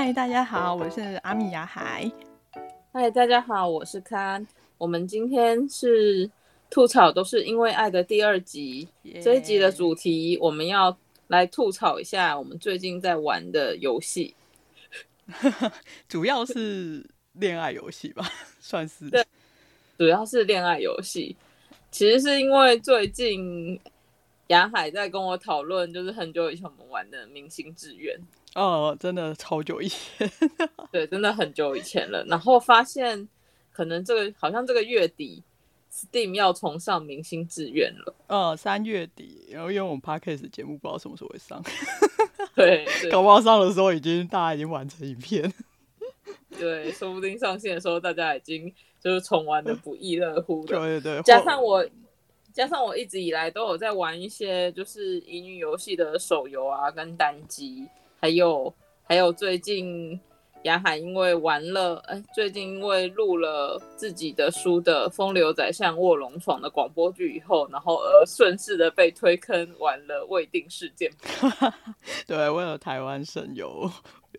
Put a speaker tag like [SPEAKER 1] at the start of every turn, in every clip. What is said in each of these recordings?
[SPEAKER 1] 嗨，大家好，我是阿米亚海。
[SPEAKER 2] 嗨，大家好，我是康。我们今天是吐槽都是因为爱的第二集。这一集的主题，我们要来吐槽一下我们最近在玩的游戏。
[SPEAKER 1] 主要是恋爱游戏吧，算是。
[SPEAKER 2] 对，主要是恋爱游戏。其实是因为最近雅海在跟我讨论，就是很久以前我们玩的明星志愿。
[SPEAKER 1] 哦，真的超久以前，
[SPEAKER 2] 对，真的很久以前了。然后发现，可能这个好像这个月底，Steam 要重上明星志愿了。
[SPEAKER 1] 哦，三月底，然后因为我们 Podcast 节目不知道什么时候会上
[SPEAKER 2] 对，
[SPEAKER 1] 搞不好上的时候已经大家已经完成影片，
[SPEAKER 2] 对，说不定上线的时候大家已经就是重玩的不亦乐乎的。
[SPEAKER 1] 对对对，
[SPEAKER 2] 加上我，加上我一直以来都有在玩一些就是乙女游戏的手游啊，跟单机。还有还有，最近雅海因为玩了，哎，最近因为录了自己的书的《风流宰相卧龙床》的广播剧以后，然后而顺势的被推坑玩了《未定事件》。
[SPEAKER 1] 对，为了台湾声优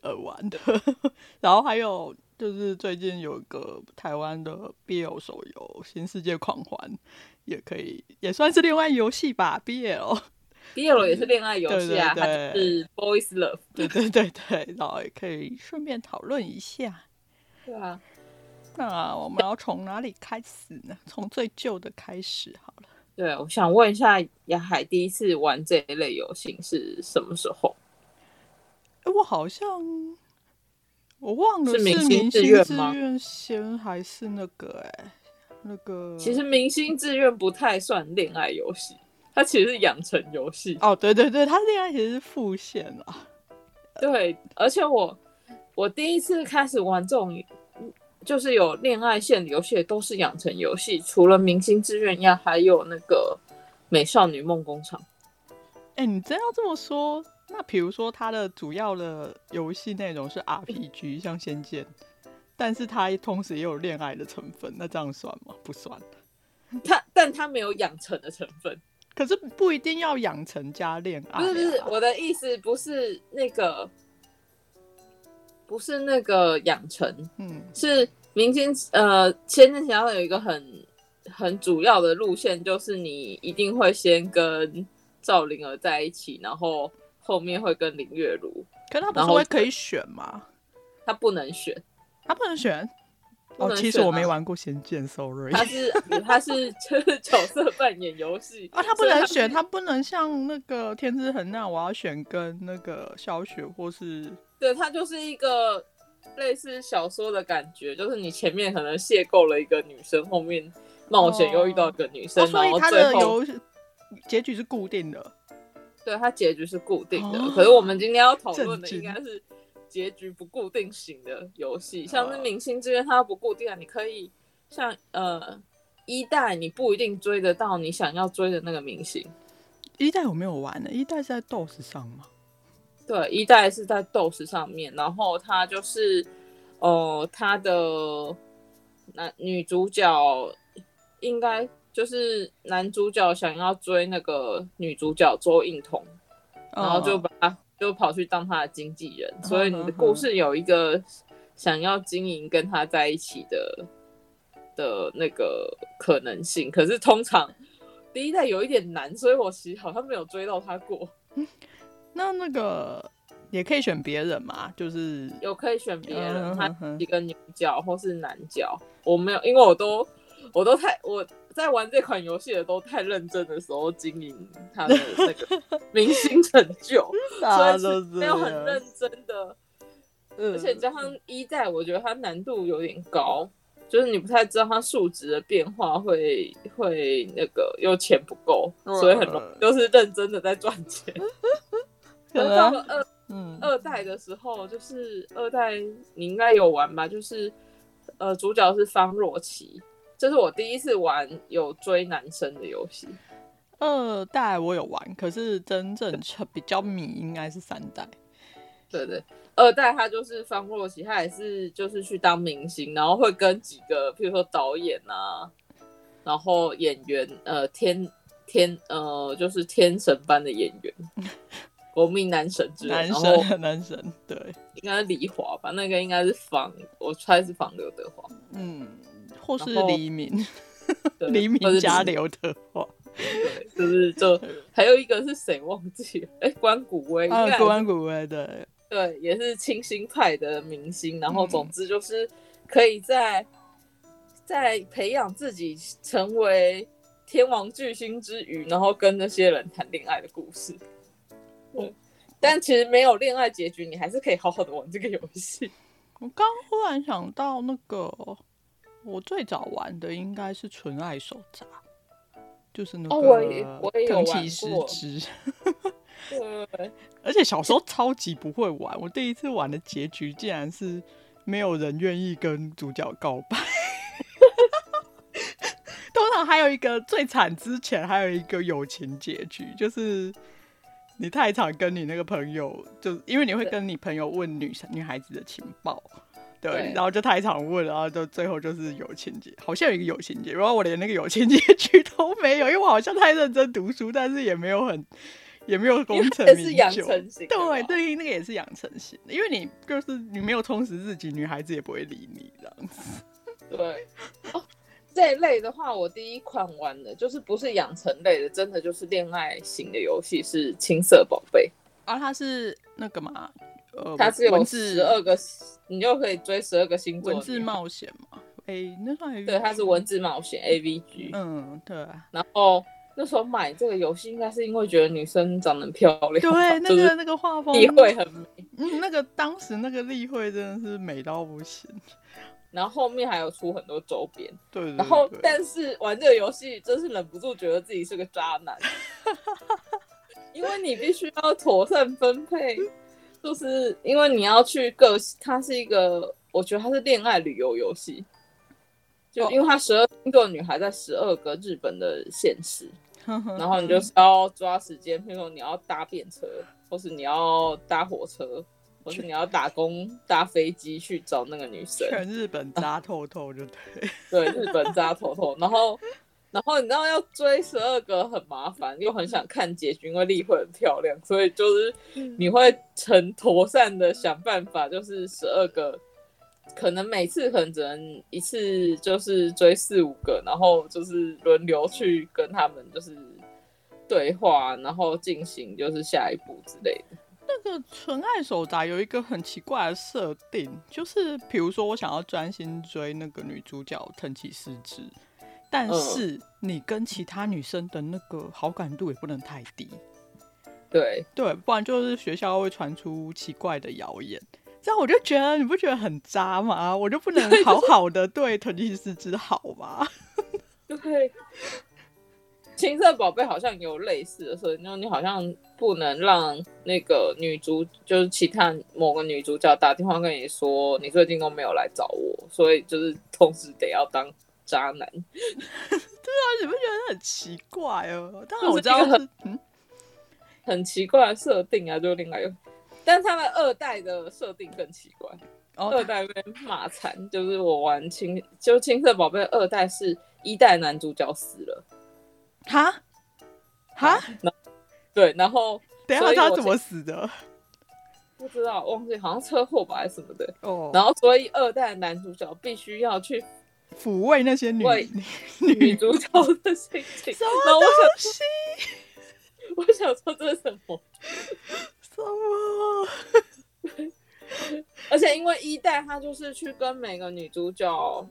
[SPEAKER 1] 而玩的。然后还有就是最近有一个台湾的 BL 手游《新世界狂欢》，也可以也算是另外游戏吧，BL。
[SPEAKER 2] BL 也是恋爱游戏啊，它是 Boys Love。
[SPEAKER 1] 对对对对，然后也可以顺便讨论一下。
[SPEAKER 2] 对啊，
[SPEAKER 1] 那我们要从哪里开始呢？从最旧的开始好了。
[SPEAKER 2] 对，我想问一下，雅海第一次玩这一类游戏是什么时候？
[SPEAKER 1] 哎，我好像我忘了是明星志愿吗？先还是那个哎，那个
[SPEAKER 2] 其实明星志愿不太算恋爱游戏。它其实是养成游戏
[SPEAKER 1] 哦，对对对，它恋爱其实是复线啊。
[SPEAKER 2] 对，而且我我第一次开始玩这种就是有恋爱线的游戏，都是养成游戏，除了明星志愿呀，还有那个美少女梦工厂。
[SPEAKER 1] 哎、欸，你真要这么说，那比如说它的主要的游戏内容是 RPG，像仙剑，但是它同时也有恋爱的成分，那这样算吗？不算。
[SPEAKER 2] 它，但它没有养成的成分。
[SPEAKER 1] 可是不一定要养成加恋爱啊。
[SPEAKER 2] 不是不是，我的意思不是那个，不是那个养成，嗯，是明星呃，前面想要有一个很很主要的路线，就是你一定会先跟赵灵儿在一起，然后后面会跟林月如。
[SPEAKER 1] 可是他不是会可以选吗？
[SPEAKER 2] 他不能选，
[SPEAKER 1] 他不能选。哦，其实我没玩过《仙剑》，sorry。
[SPEAKER 2] 他是他是就是角色扮演游戏
[SPEAKER 1] 啊，他不能选，他不能像那个天之痕那样，我要选跟那个小雪或是。
[SPEAKER 2] 对，他就是一个类似小说的感觉，就是你前面可能邂逅了一个女生，后面冒险又遇到一个女生，哦、然后最后
[SPEAKER 1] 结局是固定的。
[SPEAKER 2] 对，他结局是固定的，哦、可是我们今天要讨论的应该是。结局不固定型的游戏，像是明星志愿，它不固定啊。你可以像呃一代，你不一定追得到你想要追的那个明星。
[SPEAKER 1] 一代我没有玩呢，一代是在 DOS 上吗？
[SPEAKER 2] 对，一代是在 DOS 上面，然后它就是呃，它的男女主角应该就是男主角想要追那个女主角周映彤，然后就把他。就跑去当他的经纪人，所以你的故事有一个想要经营跟他在一起的的那个可能性。可是通常第一代有一点难，所以我其实好像没有追到他过。
[SPEAKER 1] 嗯，那那个也可以选别人嘛？就是
[SPEAKER 2] 有可以选别人，他一个女角或是男角，我没有，因为我都我都太我。在玩这款游戏的都太认真的时候经营他的那个 明星成就，所以是没有很认真的。而且加上一代，我觉得它难度有点高，就是你不太知道它数值的变化会会那个又钱不够，所以很容易就是认真的在赚钱。到了二嗯二代的时候，就是二代你应该有玩吧？就是呃主角是方若琪。这是我第一次玩有追男生的游戏。
[SPEAKER 1] 二代我有玩，可是真正比较迷应该是三代。
[SPEAKER 2] 对对，二代他就是方若琪，他也是就是去当明星，然后会跟几个，譬如说导演啊，然后演员，呃，天天呃，就是天神般的演员 国民男神之类，
[SPEAKER 1] 男神男神，对，
[SPEAKER 2] 应该是李华吧？那个应该是仿，我猜是仿刘德华，
[SPEAKER 1] 嗯，或是黎明，黎明
[SPEAKER 2] 是
[SPEAKER 1] 加刘德华，
[SPEAKER 2] 对，就是就 还有一个是谁忘记了？哎、关谷威，
[SPEAKER 1] 啊，关谷威对，
[SPEAKER 2] 对，也是清新派的明星。然后总之就是可以在、在培养自己成为天王巨星之余，然后跟那些人谈恋爱的故事。对，但其实没有恋爱结局，你还是可以好好的玩这个游戏。
[SPEAKER 1] 我刚忽然想到那个，我最早玩的应该是《纯爱手札》，就是那个
[SPEAKER 2] 哦我也我也有玩过
[SPEAKER 1] 藤崎诗织。
[SPEAKER 2] 对，
[SPEAKER 1] 而且小时候超级不会玩，我第一次玩的结局竟然是没有人愿意跟主角告白。通常还有一个最惨之前还有一个友情结局，就是你太常跟你那个朋友，就因为你会跟你朋友问女生女孩子的情报，
[SPEAKER 2] 对，
[SPEAKER 1] 然后就太常问，然后就最后就是友情结，好像有一个友情结，然后我连那个友情结局 都没有，因为我好像太认真读书，但是也没有很。也没有功成名就，
[SPEAKER 2] 是养成型，
[SPEAKER 1] 对对，那个也是养成型的，因为你就是你没有充实自己，女孩子也不会理你这样子。
[SPEAKER 2] 对，哦，这一类的话，我第一款玩的就是不是养成类的，真的就是恋爱型的游戏，是青色宝贝。
[SPEAKER 1] 啊，它是那个嘛，呃，
[SPEAKER 2] 它是有
[SPEAKER 1] 文字
[SPEAKER 2] 十二个，你就可以追十二个星座。
[SPEAKER 1] 文字冒险嘛，哎、欸，那算
[SPEAKER 2] 对，它是文字冒险 AVG。
[SPEAKER 1] 嗯，对。
[SPEAKER 2] 然后。那时候买这个游戏，应该是因为觉得女生长得很漂亮。
[SPEAKER 1] 对，那个那个画风，
[SPEAKER 2] 立绘很美。
[SPEAKER 1] 嗯，那个当时那个立绘真的是美到不行。
[SPEAKER 2] 然后后面还有出很多周边。
[SPEAKER 1] 对，对，对。
[SPEAKER 2] 然后，但是玩这个游戏，真是忍不住觉得自己是个渣男。因为你必须要妥善分配，就是因为你要去各，它是一个，我觉得它是恋爱旅游游戏。就因为它十二星座女孩在十二个日本的县市。然后你就是要抓时间，譬如说你要搭便车，或是你要搭火车，或是你要打工搭飞机去找那个女生。
[SPEAKER 1] 全日本扎透透就对。
[SPEAKER 2] 啊、对，日本扎透透。然后，然后你知道要追十二个很麻烦，又很想看结局，因为立绘很漂亮，所以就是你会成妥善的想办法，就是十二个。可能每次可能只能一次，就是追四五个，然后就是轮流去跟他们就是对话，然后进行就是下一步之类的。
[SPEAKER 1] 那个纯爱手札有一个很奇怪的设定，就是比如说我想要专心追那个女主角藤崎诗织，但是你跟其他女生的那个好感度也不能太低。
[SPEAKER 2] 对
[SPEAKER 1] 对，不然就是学校会传出奇怪的谣言。这样我就觉得你不觉得很渣吗？我就不能好好的对藤崎诗织好吗？
[SPEAKER 2] 对，青色宝贝好像有类似的设定，就你好像不能让那个女主，就是其他某个女主角打电话跟你说，你最近都没有来找我，所以就是同时得要当渣男。
[SPEAKER 1] 对啊，你不觉得很奇怪哦？当然我知道很、嗯、
[SPEAKER 2] 很奇怪的设定啊，就另外一个。但他们二代的设定更奇怪，oh, 二代被骂惨，就是我玩青，就青色宝贝二代是一代男主角死了，
[SPEAKER 1] 哈哈，
[SPEAKER 2] 对，然后
[SPEAKER 1] 等一下他怎么死的？
[SPEAKER 2] 不知道，忘记好像车祸吧还是什么的哦。
[SPEAKER 1] Oh.
[SPEAKER 2] 然后所以二代男主角必须要去
[SPEAKER 1] 抚慰那些女
[SPEAKER 2] 女，主角的心情。
[SPEAKER 1] 什么东西？
[SPEAKER 2] 我想，说这是什么？而且因为一代他就是去跟每个女主角，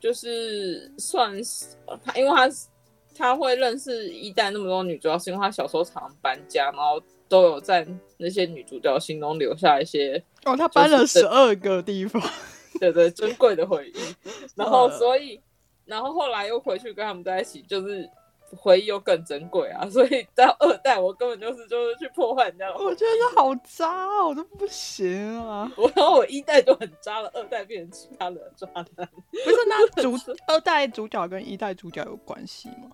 [SPEAKER 2] 就是算是他，因为他他会认识一代那么多女主角，是因为他小时候常搬家，然后都有在那些女主角心中留下一些
[SPEAKER 1] 哦，他搬了十二个地方，
[SPEAKER 2] 对对，珍贵的回忆。然后所以，然后后来又回去跟他们在一起，就是。回忆又更珍贵啊，所以到二代我根本就是就是去破坏人家。
[SPEAKER 1] 我觉得好渣，我都不行啊！
[SPEAKER 2] 我然后我一代就很渣了，二代变成其他的渣男。
[SPEAKER 1] 不是，那 主二代主角跟一代主角有关系吗？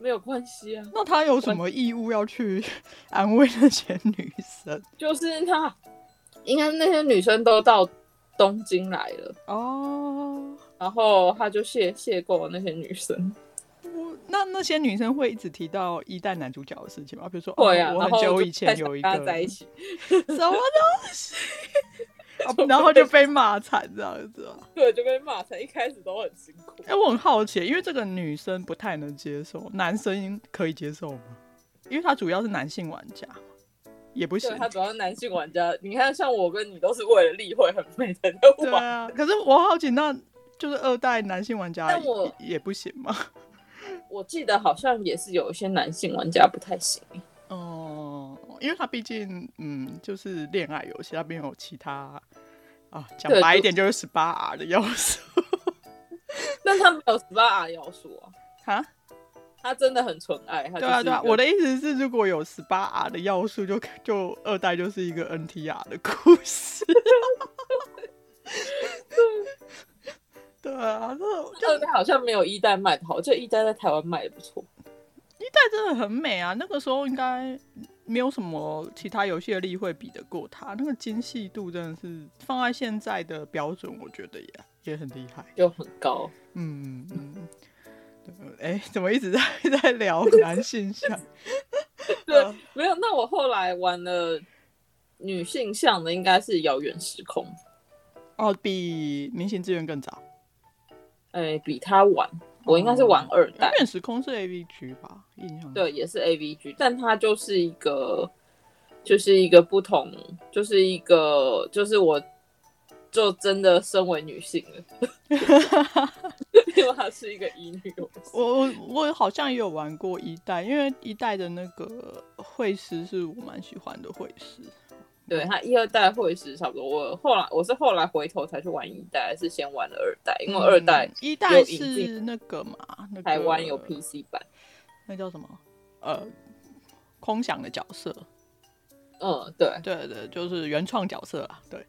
[SPEAKER 2] 没有关系啊。
[SPEAKER 1] 那他有什么义务要去安慰那些女生？
[SPEAKER 2] 就是他，应该那些女生都到东京来了
[SPEAKER 1] 哦，
[SPEAKER 2] 然后他就谢谢过那些女生。
[SPEAKER 1] 那那些女生会一直提到一代男主角的事情吗？比如
[SPEAKER 2] 说，
[SPEAKER 1] 我很久以前有一个
[SPEAKER 2] 在一起，
[SPEAKER 1] 什么东西？然后就被骂惨这样子，
[SPEAKER 2] 对，就被骂惨。一开始都很辛苦。
[SPEAKER 1] 哎、欸，我很好奇，因为这个女生不太能接受，男生可以接受吗？因为他主要是男性玩家，也不行。
[SPEAKER 2] 他主要是男性玩家，你看，像我跟你都是为了例会很美的
[SPEAKER 1] 对啊。可是我好奇，那就是二代男性玩家，
[SPEAKER 2] 但我
[SPEAKER 1] 也不行吗？
[SPEAKER 2] 我记得好像也是有一些男性玩家不太行。
[SPEAKER 1] 哦、嗯，因为他毕竟，嗯，就是恋爱游戏，他没有其他啊，讲白一点就是十八 R 的要素。
[SPEAKER 2] 但他没有十八 R 要素啊？
[SPEAKER 1] 哈？
[SPEAKER 2] 他真的很纯爱。
[SPEAKER 1] 对啊，对啊。我的意思是，如果有十八 R 的要素就，就就二代就是一个 NTR 的故事。对啊，
[SPEAKER 2] 这二代好像没有一代卖的好，这一代在台湾卖的不错。
[SPEAKER 1] 一代真的很美啊！那个时候应该没有什么其他游戏的例会比得过它，那个精细度真的是放在现在的标准，我觉得也也很厉害，
[SPEAKER 2] 就很高。
[SPEAKER 1] 嗯嗯。哎、欸，怎么一直在 在聊男性向？
[SPEAKER 2] 对，没有。那我后来玩了女性向的，应该是遥远时空。
[SPEAKER 1] 哦，比明星志愿更早。
[SPEAKER 2] 哎、欸，比他晚。我应该是玩二代。
[SPEAKER 1] 遥远时空是 AVG 吧？印象
[SPEAKER 2] 对，也是 AVG，但它就是一个，就是一个不同，就是一个，就是我，就真的身为女性了。因为她是一个乙女游戏。
[SPEAKER 1] 我我好像也有玩过一代，因为一代的那个会师是我蛮喜欢的会师。
[SPEAKER 2] 对，他一二代会师差不多。我后来我是后来回头才去玩一代，还是先玩了二代？因为二代、嗯、
[SPEAKER 1] 一代是那个嘛，那个、
[SPEAKER 2] 台湾有 PC 版，
[SPEAKER 1] 那叫什么？呃，空想的角色。
[SPEAKER 2] 嗯，对
[SPEAKER 1] 对对，就是原创角色啊。对，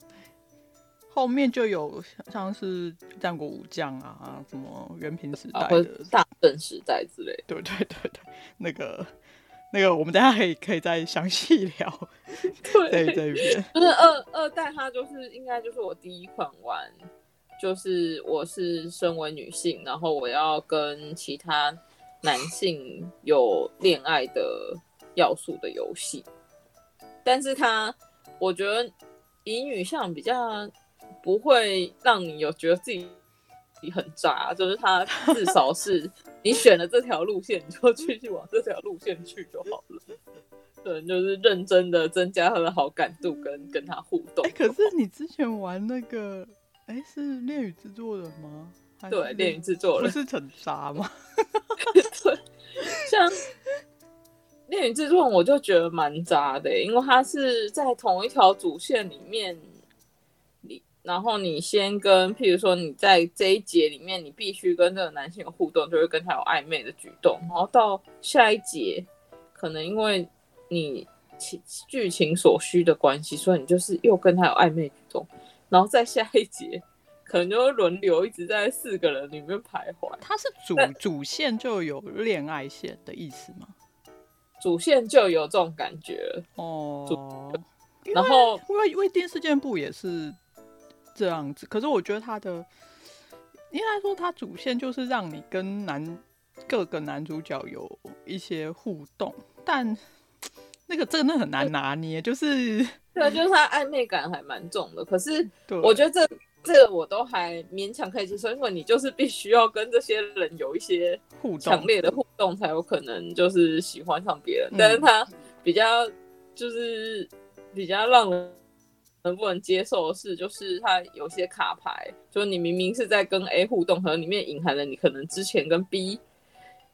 [SPEAKER 1] 后面就有像是战国武将啊，什么元平时代的、
[SPEAKER 2] 啊、大正时代之类。
[SPEAKER 1] 对对对对，那个。那个，我们等下可以可以再详细聊。对，这边
[SPEAKER 2] 就是二二代，它就是应该就是我第一款玩，就是我是身为女性，然后我要跟其他男性有恋爱的要素的游戏。但是它，我觉得乙女向比较不会让你有觉得自己。你很渣，就是他至少是你选了这条路线，你就继续往这条路线去就好了。对，就是认真的增加他的好感度跟跟他互动。哎、
[SPEAKER 1] 欸，可是你之前玩那个，哎、欸，是恋与制作人吗？
[SPEAKER 2] 对，恋与制作人
[SPEAKER 1] 不是很渣吗？
[SPEAKER 2] 对，像恋与制作人，我就觉得蛮渣的，因为他是在同一条主线里面。然后你先跟，譬如说你在这一节里面，你必须跟这个男性有互动，就会跟他有暧昧的举动。然后到下一节，可能因为你情剧情所需的关系，所以你就是又跟他有暧昧举动。然后再下一节，可能就会轮流一直在四个人里面徘徊。
[SPEAKER 1] 他是主主线就有恋爱线的意思吗？
[SPEAKER 2] 主线就有这种感觉
[SPEAKER 1] 哦。
[SPEAKER 2] 然后
[SPEAKER 1] 因为因为电视键部也是。这样子，可是我觉得他的应该说，他主线就是让你跟男各个男主角有一些互动，但 那个真的很难拿捏，就是
[SPEAKER 2] 对，就是他暧昧感还蛮重的。可是我觉得这这个我都还勉强可以接受，因为你就是必须要跟这些人有一些互动，强烈的互动，才有可能就是喜欢上别人。但是他比较就是比较让人。能不能接受的是，就是它有些卡牌，就是你明明是在跟 A 互动，可能里面隐含了你可能之前跟 B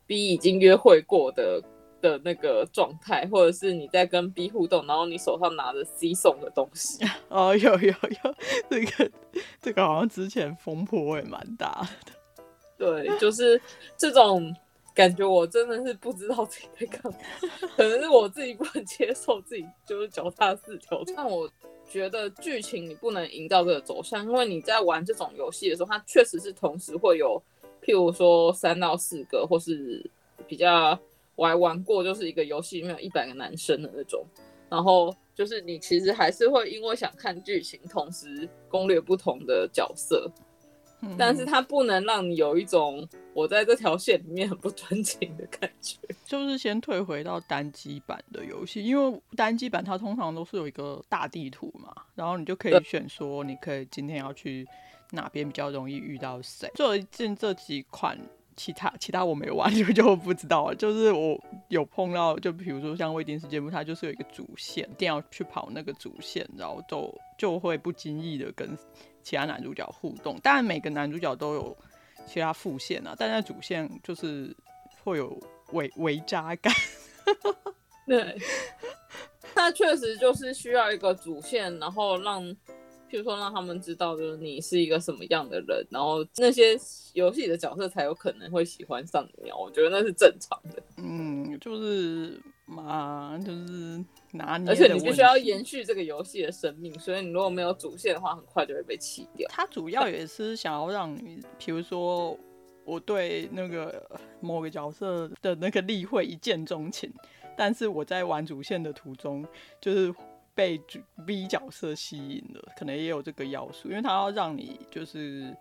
[SPEAKER 2] B 已经约会过的的那个状态，或者是你在跟 B 互动，然后你手上拿着 C 送的东西。
[SPEAKER 1] 哦，有有有，这个这个好像之前风波也蛮大的。
[SPEAKER 2] 对，就是这种感觉，我真的是不知道自己在干嘛，可能是我自己不能接受自己就是脚踏四条，但我。觉得剧情你不能营造这个走向，因为你在玩这种游戏的时候，它确实是同时会有，譬如说三到四个，或是比较我还玩过，就是一个游戏里面有一百个男生的那种，然后就是你其实还是会因为想看剧情，同时攻略不同的角色，嗯、但是它不能让你有一种我在这条线里面很不专情的感觉。
[SPEAKER 1] 就是先退回到单机版的游戏，因为单机版它通常都是有一个大地图嘛，然后你就可以选说，你可以今天要去哪边比较容易遇到谁。最近这几款。其他其他我没玩，就 就不知道了。就是我有碰到，就比如说像《未定事件簿》，它就是有一个主线，一定要去跑那个主线，然后就就会不经意的跟其他男主角互动。当然每个男主角都有其他副线啊，但在主线就是会有围围渣感。
[SPEAKER 2] 对，那确实就是需要一个主线，然后让。譬如说，让他们知道，就是你是一个什么样的人，然后那些游戏的角色才有可能会喜欢上你。我觉得那是正常的。
[SPEAKER 1] 嗯，就是嘛，就是拿捏。
[SPEAKER 2] 而且你必须要延续这个游戏的生命，所以你如果没有主线的话，很快就会被弃掉。
[SPEAKER 1] 它主要也是想要让你，比如说我对那个某个角色的那个例会一见钟情，但是我在玩主线的途中，就是。被主 B 角色吸引了，可能也有这个要素，因为他要让你就是，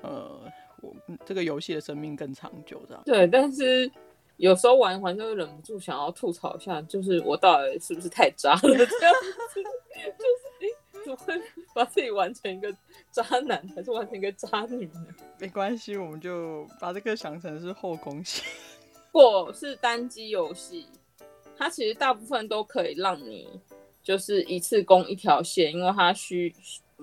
[SPEAKER 1] 呃，我这个游戏的生命更长久，这样。
[SPEAKER 2] 对，但是有时候玩一玩就会忍不住想要吐槽一下，就是我到底是不是太渣了？这样，就是怎么会把自己玩成一个渣男，还是玩成一个渣女呢？
[SPEAKER 1] 没关系，我们就把这个想成是后宫戏。
[SPEAKER 2] 如果是单机游戏，它其实大部分都可以让你。就是一次攻一条线，因为它需，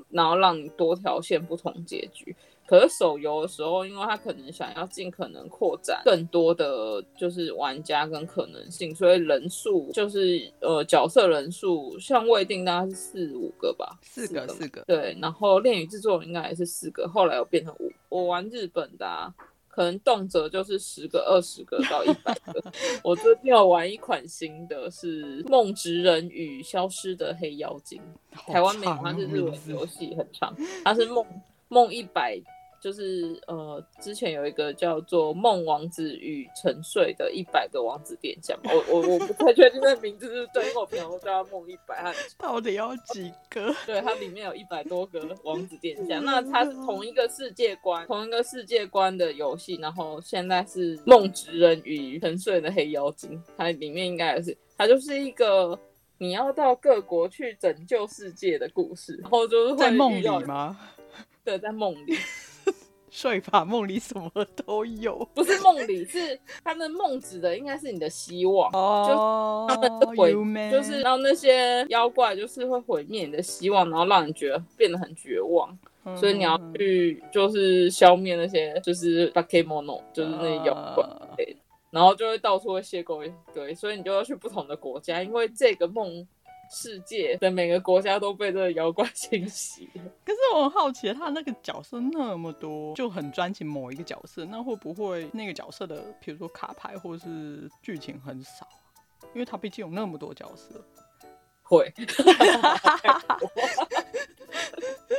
[SPEAKER 2] 然后让你多条线不同结局。可是手游的时候，因为他可能想要尽可能扩展更多的就是玩家跟可能性，所以人数就是呃角色人数，像未定大概是四五个吧，
[SPEAKER 1] 四个四个。
[SPEAKER 2] 对，然后恋与制作应该也是四个，后来又变成五。我玩日本的啊。可能动辄就是十个、二十个到一百个。我最近有玩一款新的，是《梦职人与消失的黑妖精》，台湾名它是日文游戏，很长，它是梦梦一百。就是呃，之前有一个叫做《梦王子与沉睡的一百个王子殿下》，我我我不太确定那名字是不是对，因为我平常都叫他梦一百，他
[SPEAKER 1] 到底要几个？
[SPEAKER 2] 对，它里面有一百多个王子殿下。那它是同一个世界观，同一个世界观的游戏。然后现在是《梦之人与沉睡的黑妖精》，它里面应该也是，它就是一个你要到各国去拯救世界的故事。然后就是
[SPEAKER 1] 在梦里吗？
[SPEAKER 2] 对，在梦里。
[SPEAKER 1] 睡吧，梦里什么都有。
[SPEAKER 2] 不是梦里，是他们梦指的应该是你的希望。哦、oh,，他们毁灭，就是让那些妖怪就是会毁灭你的希望，然后让你觉得变得很绝望。嗯、所以你要去就是消灭那些就是 Bakemono，，就是那些妖怪。Uh, 然后就会到处会邂逅一堆，所以你就要去不同的国家，因为这个梦。世界的每个国家都被这个妖怪 侵袭。
[SPEAKER 1] 可是我很好奇，他那个角色那么多，就很专情某一个角色，那会不会那个角色的，比如说卡牌或者是剧情很少？因为他毕竟有那么多角色。
[SPEAKER 2] 会。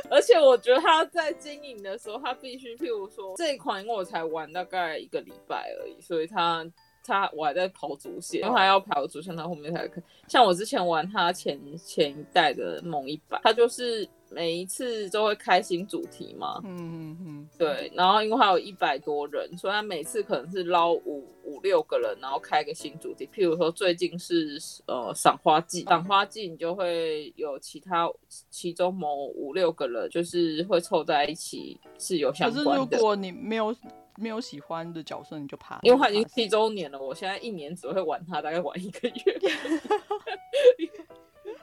[SPEAKER 2] 而且我觉得他在经营的时候，他必须，譬如说这一款，因为我才玩大概一个礼拜而已，所以他。他我还在跑主线，因为他要跑主线，他后面才看。像我之前玩他前前一代的梦一百，他就是每一次都会开新主题嘛。嗯嗯嗯。对，然后因为他有一百多人，所以他每次可能是捞五五六个人，然后开个新主题。譬如说最近是呃赏花季，赏花季你就会有其他其中某五六个人，就是会凑在一起是有相关的。可是
[SPEAKER 1] 如果你没有。没有喜欢的角色你就怕，
[SPEAKER 2] 因为他已经七周年了。我现在一年只会玩他，大概玩一个月。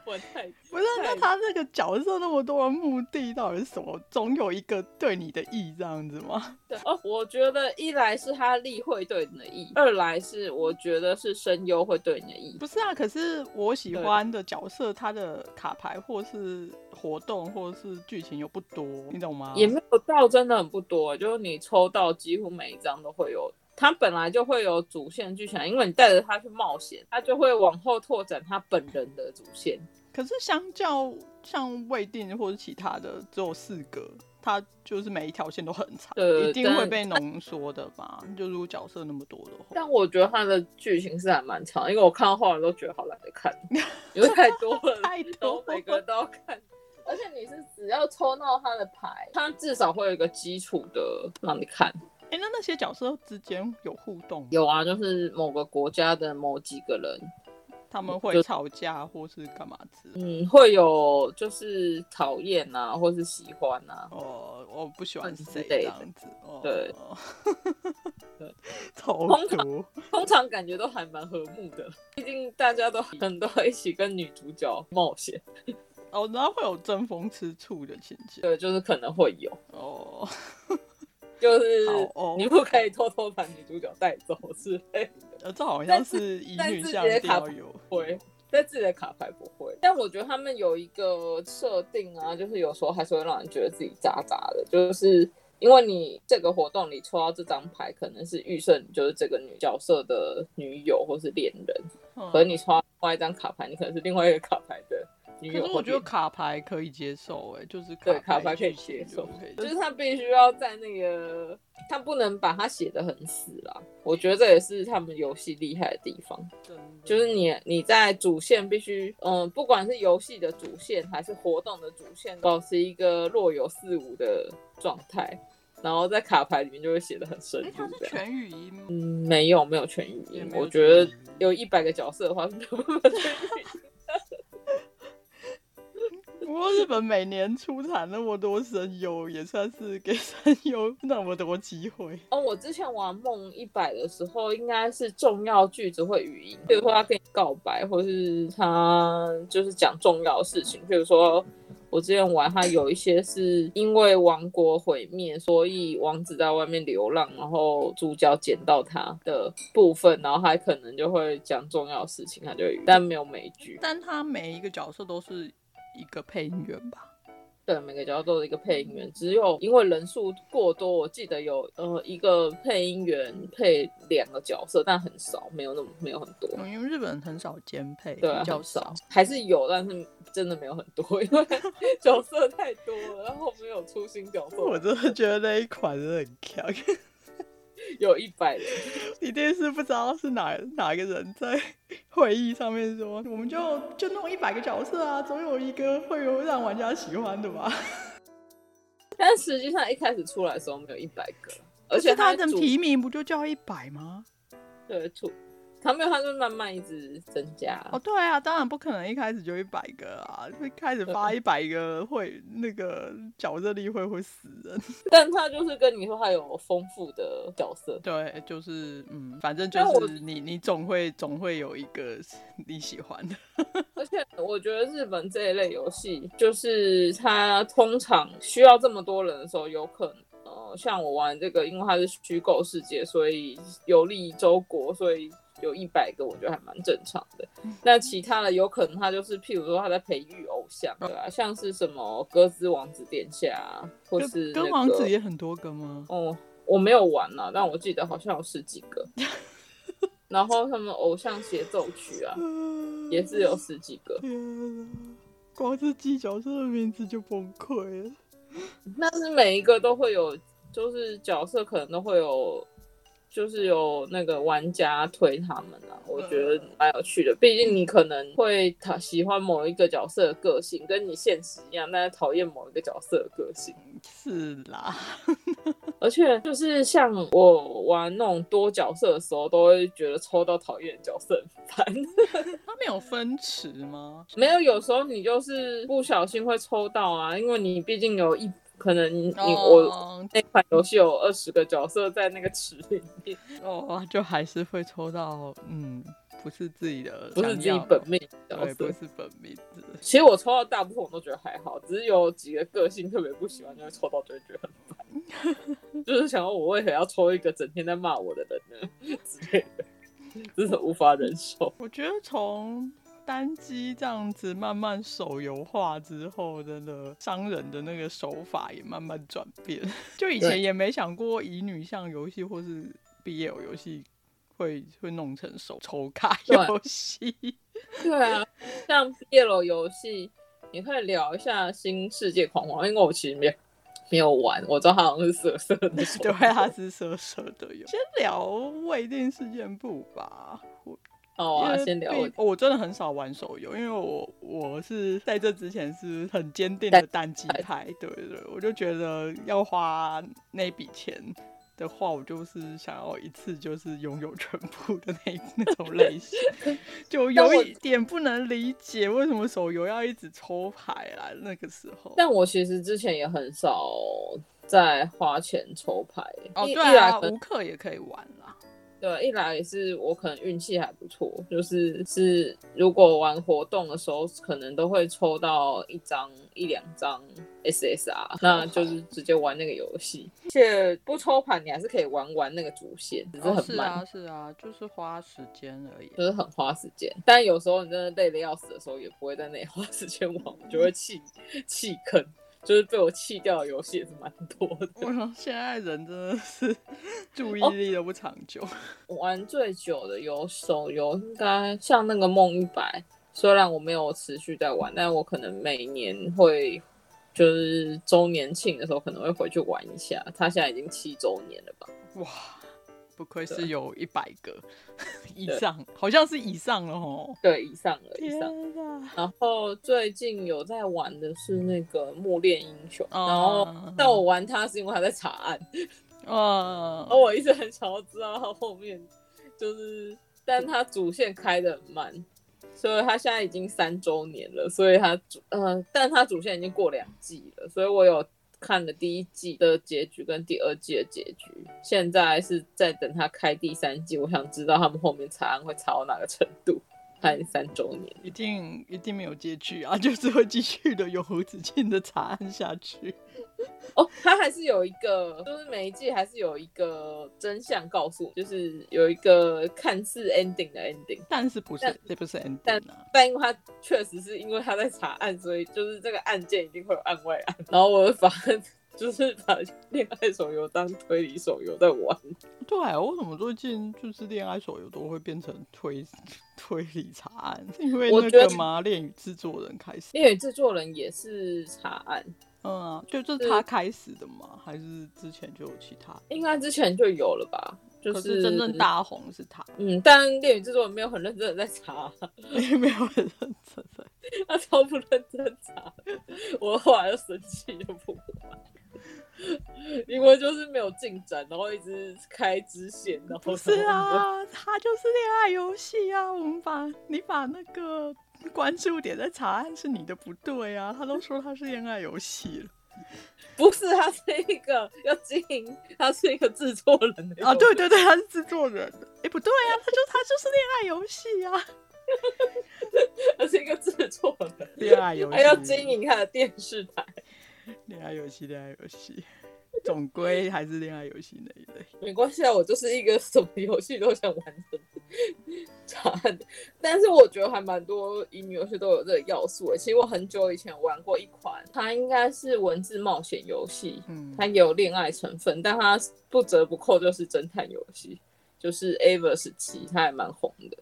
[SPEAKER 2] 玩太
[SPEAKER 1] 不是，那他这个角色那么多的目的到底是什么？总有一个对你的意这样子吗？
[SPEAKER 2] 对哦，我觉得一来是他立会对你的意，二来是我觉得是声优会对你的意。
[SPEAKER 1] 不是啊，可是我喜欢的角色，他的卡牌或是活动或是剧情又不多，你懂吗？
[SPEAKER 2] 也没有到真的很不多，就是你抽到几乎每一张都会有。他本来就会有主线剧情，因为你带着他去冒险，他就会往后拓展他本人的主线。
[SPEAKER 1] 可是相较像未定或者其他的只有四个，他就是每一条线都很长，对，一定会被浓缩的吧？就如果角色那么多的话，
[SPEAKER 2] 但我觉得他的剧情是还蛮长，因为我看到后来都觉得好懒得看，因为太多了，太多，每个都要看。而且你是只要抽到他的牌，他至少会有一个基础的让你看。
[SPEAKER 1] 哎、欸，那那些角色之间有互动？
[SPEAKER 2] 有啊，就是某个国家的某几个人。
[SPEAKER 1] 他们会吵架或是干嘛之类？
[SPEAKER 2] 嗯，会有就是讨厌啊，或是喜欢啊。
[SPEAKER 1] 哦，我不喜欢谁这样子。哦、
[SPEAKER 2] 对，
[SPEAKER 1] 对，
[SPEAKER 2] 通常通常感觉都还蛮和睦的，毕竟大家都很多一起跟女主角冒险。
[SPEAKER 1] 哦，然后会有争风吃醋的情节。
[SPEAKER 2] 对，就是可能会有。
[SPEAKER 1] 哦。
[SPEAKER 2] 就是你不可以偷偷把女主角带走之类的。
[SPEAKER 1] 呃，这好像是乙女向调有
[SPEAKER 2] 会，在自己的卡牌不会。但我觉得他们有一个设定啊，就是有时候还是会让人觉得自己渣渣的，就是因为你这个活动你抽到这张牌，可能是预设你就是这个女角色的女友或是恋人，嗯、可是你抽到另外一张卡牌，你可能是另外一个卡牌的。
[SPEAKER 1] 可是我觉得卡牌可以接受，哎，就是卡
[SPEAKER 2] 对卡牌可以接受，就是他必须要在那个，他不能把它写的很死啦。我觉得这也是他们游戏厉害的地方，就是你你在主线必须，嗯，不管是游戏的主线还是活动的主线，保持一个若有似无的状态，然后在卡牌里面就会写的很深入。
[SPEAKER 1] 它是全语音吗？
[SPEAKER 2] 嗯，没有没有全语音，我觉得有一百个角色的话是没有办法全语音。
[SPEAKER 1] 不过日本每年出产那么多声优，也算是给声优那么多机会。
[SPEAKER 2] 哦，我之前玩梦一百的时候，应该是重要句子会语音，比如说他跟你告白，或是他就是讲重要事情。比如说我之前玩，他有一些是因为王国毁灭，所以王子在外面流浪，然后主角捡到他的部分，然后他可能就会讲重要事情，他就，但没有美剧。
[SPEAKER 1] 但他每一个角色都是。一个配音员吧，
[SPEAKER 2] 对，每个角色都是一个配音员，只有因为人数过多，我记得有呃一个配音员配两个角色，但很少，没有那么没有很多。
[SPEAKER 1] 嗯，因为日本很少兼配，
[SPEAKER 2] 对啊，
[SPEAKER 1] 比较少，
[SPEAKER 2] 还是有，但是真的没有很多，因为角色太多了，然后没有出新角色。
[SPEAKER 1] 我真的觉得那一款真的很强。
[SPEAKER 2] 有一百人，
[SPEAKER 1] 一定是不知道是哪哪个人在 会议上面说，我们就就弄一百个角色啊，总有一个会有让玩家喜欢的吧。
[SPEAKER 2] 但实际上一开始出来的时候没有一百个，而且他
[SPEAKER 1] 的提名不就叫一百吗？
[SPEAKER 2] 对，出。他没有，他就慢慢一直增加。
[SPEAKER 1] 哦，对啊，当然不可能一开始就一百个啊，一开始发一百个会那个角色力会会死人。
[SPEAKER 2] 但他就是跟你说他有丰富的角色。
[SPEAKER 1] 对，就是嗯，反正就是你你总会总会有一个你喜欢的。
[SPEAKER 2] 而且我觉得日本这一类游戏，就是他通常需要这么多人的时候，有可能呃，像我玩这个，因为它是虚构世界，所以有利周国，所以。有一百个，我觉得还蛮正常的。那其他的有可能他就是，譬如说他在培育偶像，对啊，像是什么歌之王子殿下，或是、那个、
[SPEAKER 1] 歌王子也很多个吗？
[SPEAKER 2] 哦，我没有玩啊，但我记得好像有十几个。然后他们偶像协奏曲啊，也是有十几个。
[SPEAKER 1] 光是记角色的名字就崩溃了。
[SPEAKER 2] 但是每一个都会有，就是角色可能都会有。就是有那个玩家推他们啊，我觉得蛮有趣的。毕竟你可能会他喜欢某一个角色的个性，跟你现实一样，但是讨厌某一个角色的个性。
[SPEAKER 1] 是啦，
[SPEAKER 2] 而且就是像我玩那种多角色的时候，都会觉得抽到讨厌的角色很烦。
[SPEAKER 1] 他没有分池吗？
[SPEAKER 2] 没有，有时候你就是不小心会抽到啊，因为你毕竟有一。可能你我那款游戏有二十个角色在那个池里面，
[SPEAKER 1] 哦，就还是会抽到，嗯，不是自己的，
[SPEAKER 2] 不是自己本命角色，
[SPEAKER 1] 不是本命。
[SPEAKER 2] 其实我抽到大部分我都觉得还好，只是有几个个性特别不喜欢，就会抽到就会觉得很烦，就是想说我为何要抽一个整天在骂我的人呢 之类的，真的无法忍受。
[SPEAKER 1] 我觉得从。单机这样子慢慢手游化之后，真的商人的那个手法也慢慢转变。就以前也没想过乙女向游戏或是 BL 游戏会会弄成手抽卡游戏。
[SPEAKER 2] 对啊，像 BL 游戏，你可以聊一下《新世界狂欢》，因为我其实没没有玩，我知道它好像是色色的。
[SPEAKER 1] 对，它是色色的。先聊未定事件簿吧。
[SPEAKER 2] 好啊，先聊我。
[SPEAKER 1] 我真的很少玩手游，因为我我是在这之前是很坚定的单机派，对对对，我就觉得要花那笔钱的话，我就是想要一次就是拥有全部的那那种类型，就有一点不能理解为什么手游要一直抽牌啦。那个时候，
[SPEAKER 2] 但我其实之前也很少在花钱抽牌。
[SPEAKER 1] 哦，对啊，无氪也可以玩啦。
[SPEAKER 2] 对，一来也是我可能运气还不错，就是是如果玩活动的时候，可能都会抽到一张一两张 SSR，那就是直接玩那个游戏。而且不抽牌，你还是可以玩玩那个主线，只是很慢。
[SPEAKER 1] 哦，是啊，是啊，就是花时间而已，
[SPEAKER 2] 就是很花时间。但有时候你真的累得要死的时候，也不会在那里花时间玩，就会弃弃坑。就是被我弃掉的游戏也是蛮多的。
[SPEAKER 1] 我说现在人真的是 注意力都不长久。
[SPEAKER 2] 哦、玩最久的有手游，应该像那个梦一百，虽然我没有持续在玩，但我可能每年会，就是周年庆的时候可能会回去玩一下。它现在已经七周年了吧？哇！
[SPEAKER 1] 不愧是有一百个 以上，好像是以上了哦。
[SPEAKER 2] 对，以上了，以上。然后最近有在玩的是那个《木恋英雄》，然后但我玩它是因为它在查案，哦，而我一直很想要知道它后面就是，但它主线开的很慢，所以它现在已经三周年了，所以它主呃，但它主线已经过两季了，所以我有。看了第一季的结局跟第二季的结局，现在是在等他开第三季。我想知道他们后面查案会查到哪个程度。还三周年，
[SPEAKER 1] 一定一定没有结局啊，就是会继续的永无止境的查案下去。
[SPEAKER 2] 哦，他还是有一个，就是每一季还是有一个真相告诉，就是有一个看似 ending 的 ending，
[SPEAKER 1] 但是不是，这不是 ending 啊。
[SPEAKER 2] 但但因为他确实是因为他在查案，所以就是这个案件一定会有案外案。然后我把就是把恋爱手游当推理手游在玩。
[SPEAKER 1] 对啊，为什么最近就是恋爱手游都会变成推 推理查案？因为那个吗？恋与制作人开始，
[SPEAKER 2] 恋与制作人也是查案。
[SPEAKER 1] 嗯、啊，就这是他开始的吗？还是之前就有其他？
[SPEAKER 2] 应该之前就有了吧。就是、
[SPEAKER 1] 是真正大红是他。
[SPEAKER 2] 嗯，但电影制作人没有很认真的在查，
[SPEAKER 1] 也 没有很认真的，
[SPEAKER 2] 他超不认真查，我后来就生气就不玩。因为就是没有进展，然后一直开支线，然后
[SPEAKER 1] 不是啊，他就是恋爱游戏啊。我们把你把那个 关注点在查案是你的不对啊。他都说他是恋爱游戏了，
[SPEAKER 2] 不是，他是一个 要经营，他是一个制作人的
[SPEAKER 1] 啊。对对对，他是制作人。哎、欸，不对啊，他就他就是恋爱游戏啊。
[SPEAKER 2] 他是一个制作人，
[SPEAKER 1] 恋爱游戏，
[SPEAKER 2] 还要经营他的电视台。
[SPEAKER 1] 恋爱游戏，恋爱游戏，总归还是恋爱游戏那一类。
[SPEAKER 2] 没关系啊，我就是一个什么游戏都想玩的查案。但是我觉得还蛮多乙女游戏都有这个要素的。其实我很久以前玩过一款，它应该是文字冒险游戏，嗯，它也有恋爱成分，但它不折不扣就是侦探游戏，就是 Avers 七，它还蛮红的。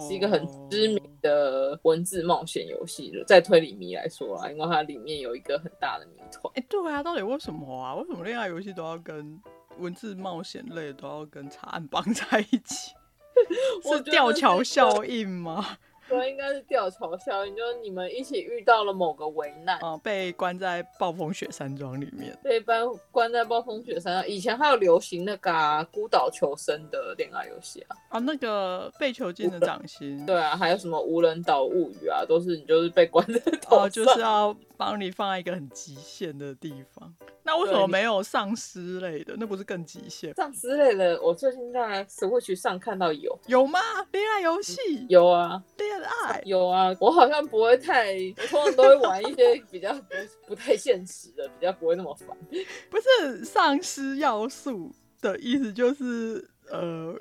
[SPEAKER 2] 是一个很知名的文字冒险游戏了，在推理迷来说啊，因为它里面有一个很大的谜团。
[SPEAKER 1] 哎、欸，对啊，到底为什么啊？为什么恋爱游戏都要跟文字冒险类都要跟查案绑在一起？是吊桥效应吗？
[SPEAKER 2] 说应该是吊桥效应，就是你们一起遇到了某个危难，
[SPEAKER 1] 哦，被关在暴风雪山庄里面，
[SPEAKER 2] 被关关在暴风雪山庄。以前还有流行那个、啊、孤岛求生的恋爱游戏啊，
[SPEAKER 1] 啊，那个被囚禁的掌心，
[SPEAKER 2] 对啊，还有什么无人岛物语啊，都是你就是被关在
[SPEAKER 1] 哦，就是要帮你放在一个很极限的地方。那为什么没有丧尸类的？那不是更极限？
[SPEAKER 2] 丧尸类的，我最近在 Switch 上看到有，
[SPEAKER 1] 有吗？恋爱游戏
[SPEAKER 2] 有啊，
[SPEAKER 1] 恋爱
[SPEAKER 2] 有啊。我好像不会太，我通常都会玩一些比较不不太现实的，比较不会那么烦。
[SPEAKER 1] 不是丧尸要素的意思，就是呃，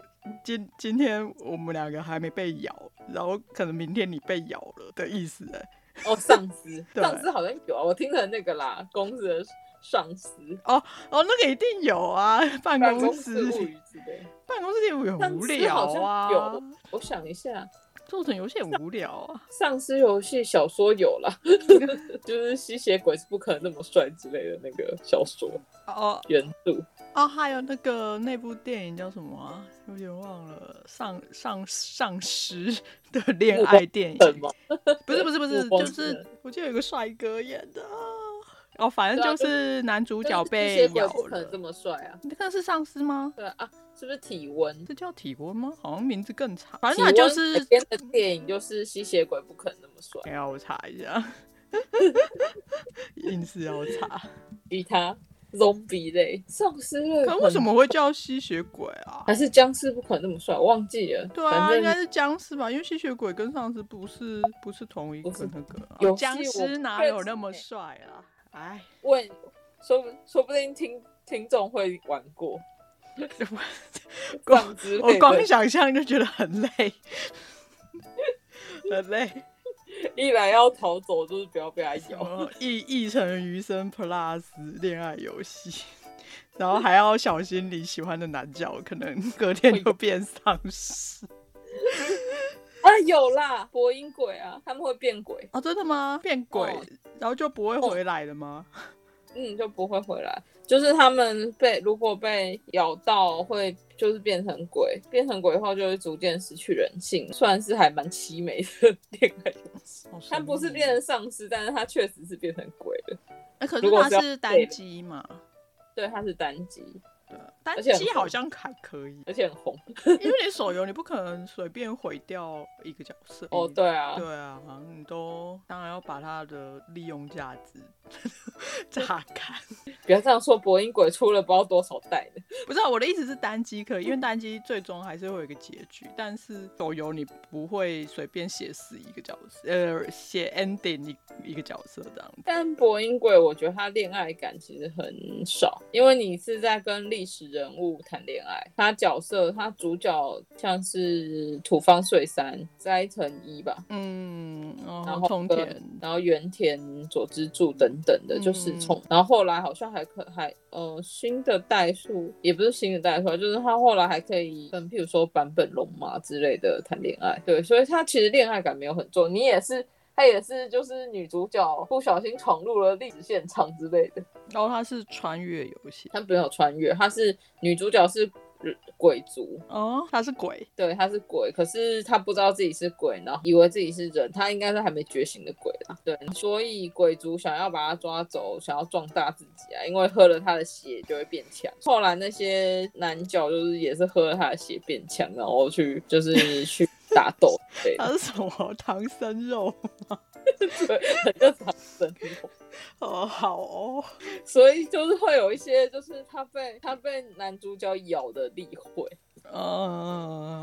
[SPEAKER 1] 今今天我们两个还没被咬，然后可能明天你被咬了的意思哎。
[SPEAKER 2] 哦，丧尸，丧尸好像有啊，我听成那个啦，公司的。丧尸
[SPEAKER 1] 哦哦，那个一定有啊！办公室
[SPEAKER 2] 物语之类，
[SPEAKER 1] 办公室物语很无聊啊。
[SPEAKER 2] 有，我想一下，
[SPEAKER 1] 做成游戏很无聊啊。
[SPEAKER 2] 丧尸游戏小说有了，就是吸血鬼是不可能那么帅之类的那个小说
[SPEAKER 1] 哦，
[SPEAKER 2] 原著
[SPEAKER 1] 哦，还有那个那部电影叫什么啊？有点忘了，丧丧丧尸的恋爱电影吗？不是不是不是，就是我记得有个帅哥演的。哦，反正就是男主角被咬了。
[SPEAKER 2] 不可能这么帅啊！
[SPEAKER 1] 你看是丧尸吗？
[SPEAKER 2] 对啊，是不是体温？
[SPEAKER 1] 这叫体温吗？好像名字更长。反正他就是
[SPEAKER 2] 编的电影，就是吸血鬼不可能那么帅。
[SPEAKER 1] 哎呀我查一下，硬是要查。
[SPEAKER 2] 与他 zombie 类丧尸类，
[SPEAKER 1] 可为什么会叫吸血鬼啊？
[SPEAKER 2] 还是僵尸不可能那么帅？我忘记了。
[SPEAKER 1] 对啊，应该是僵尸吧？因为吸血鬼跟丧尸不是不是同一个那个。有僵尸哪有那么帅啊？哎，
[SPEAKER 2] 问，说不说不定听听众会玩过，
[SPEAKER 1] 光我光想象就觉得很累，很累。
[SPEAKER 2] 一来要逃走，就是不要被他咬。
[SPEAKER 1] 一一成余生 Plus 恋爱游戏，然后还要小心你喜欢的男角可能隔天就变丧尸。
[SPEAKER 2] 啊，有啦，播音鬼啊，他们会变鬼
[SPEAKER 1] 哦，真的吗？变鬼，哦、然后就不会回来了吗？
[SPEAKER 2] 嗯，就不会回来，就是他们被如果被咬到，会就是变成鬼，变成鬼后就会逐渐失去人性，算是还蛮凄美的恋爱游戏。他不是变成丧尸，但是他确实是变成鬼了。
[SPEAKER 1] 哎、欸，可是他是单机嘛？
[SPEAKER 2] 对，他是单机。
[SPEAKER 1] 单机好像还可以，
[SPEAKER 2] 而且很红。
[SPEAKER 1] 因为你手游，你不可能随便毁掉一个角色。
[SPEAKER 2] 哦，对啊，
[SPEAKER 1] 对啊，好像你都当然要把它的利用价值 榨干。
[SPEAKER 2] 不要这样说，博音鬼出了不知道多少代的。
[SPEAKER 1] 不是、啊，我的意思是单机可以，因为单机最终还是会有一个结局。但是手游你不会随便写死一个角色，呃，写 ending 一一个角色这样。
[SPEAKER 2] 但博音鬼，我觉得他恋爱感其实很少，因为你是在跟历史人物谈恋爱，他角色他主角像是土方岁三、斋藤一吧，
[SPEAKER 1] 嗯，哦、
[SPEAKER 2] 然后
[SPEAKER 1] 冲田，
[SPEAKER 2] 然后原田佐之助等等的，就是从、嗯，然后后来好像还可还呃新的代数也不是新的代数，就是他后来还可以跟譬如说版本龙马之类的谈恋爱，对，所以他其实恋爱感没有很重，你也是。他也是，就是女主角不小心闯入了历史现场之类的。
[SPEAKER 1] 然后他是穿越游戏，
[SPEAKER 2] 他没有穿越，他是女主角是鬼族
[SPEAKER 1] 哦，他是鬼，
[SPEAKER 2] 对，他是鬼，可是他不知道自己是鬼，然后以为自己是人，他应该是还没觉醒的鬼啦。对，所以鬼族想要把他抓走，想要壮大自己啊，因为喝了他的血就会变强。后来那些男角就是也是喝了他的血变强，然后去就是去。打斗，
[SPEAKER 1] 它是什么唐僧肉吗？
[SPEAKER 2] 对，很像唐僧肉。
[SPEAKER 1] 哦，好哦。
[SPEAKER 2] 所以就是会有一些，就是他被他被男主角咬的例会。
[SPEAKER 1] 嗯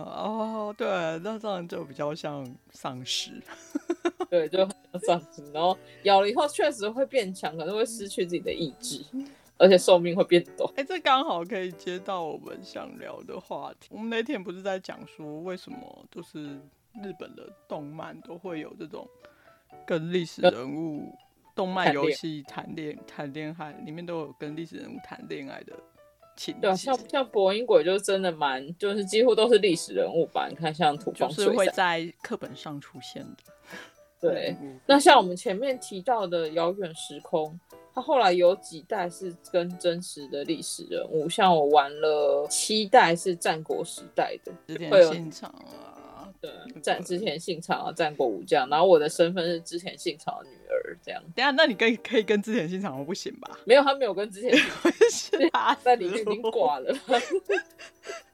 [SPEAKER 1] 哦，对，那这样就比较像丧尸。
[SPEAKER 2] 对，就很像丧尸。然后咬了以后，确实会变强，可是会失去自己的意志。而且寿命会变短。
[SPEAKER 1] 哎、欸，这刚好可以接到我们想聊的话题。我们那天不是在讲说，为什么就是日本的动漫都会有这种跟历史人物、动漫游戏谈恋谈恋爱，里面都有跟历史人物谈恋爱的情节。
[SPEAKER 2] 对，像像博音鬼就是真的蛮，就是几乎都是历史人物吧？你看像土方，
[SPEAKER 1] 就是会在课本上出现的。
[SPEAKER 2] 对，那像我们前面提到的遥远时空。他后来有几代是跟真实的历史人物，像我玩了七代是战国时代的，
[SPEAKER 1] 会有现场啊，
[SPEAKER 2] 对，战之前信长啊，战国武将，然后我的身份是之前信长的女儿，这样。
[SPEAKER 1] 等下，那你可以可以跟之前信长吗？不行吧？
[SPEAKER 2] 没有，他没有跟之前信长，在里面已经挂了，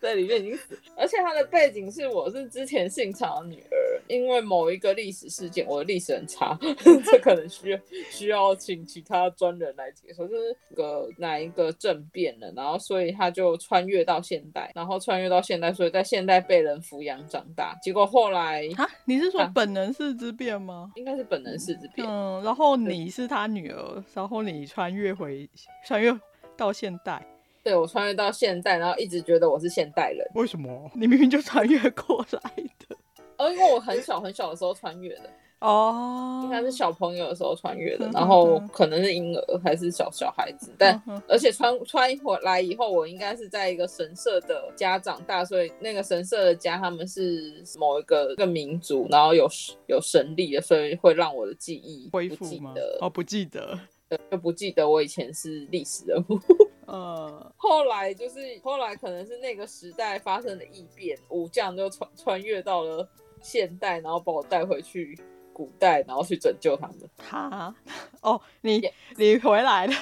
[SPEAKER 2] 在里面已经死，而且他的背景是我是之前信长的女儿。因为某一个历史事件，我的历史很差，这可能需要需要请其他专人来解说，就是个哪一个政变了，然后所以他就穿越到现代，然后穿越到现代，所以在现代被人抚养长大，结果后来
[SPEAKER 1] 啊，你是说本能寺之变吗？
[SPEAKER 2] 应该是本能寺之变。
[SPEAKER 1] 嗯，然后你是他女儿，然后你穿越回穿越到现代，
[SPEAKER 2] 对，我穿越到现代，然后一直觉得我是现代人，
[SPEAKER 1] 为什么？你明明就穿越过来的。
[SPEAKER 2] 哦，因为我很小很小的时候穿越的。
[SPEAKER 1] 哦，
[SPEAKER 2] 应该是小朋友的时候穿越的，然后可能是婴儿还是小小孩子，但而且穿穿回来以后，我应该是在一个神社的家长大，所以那个神社的家他们是某一个一个民族，然后有有神力的，所以会让我的记忆
[SPEAKER 1] 恢复吗？哦，不记得，
[SPEAKER 2] 就不记得我以前是历史人物。呃，后来就是后来可能是那个时代发生的异变，武将就穿穿越到了现代，然后把我带回去。古代，然后去拯救他们。
[SPEAKER 1] 他哦，你你回来了，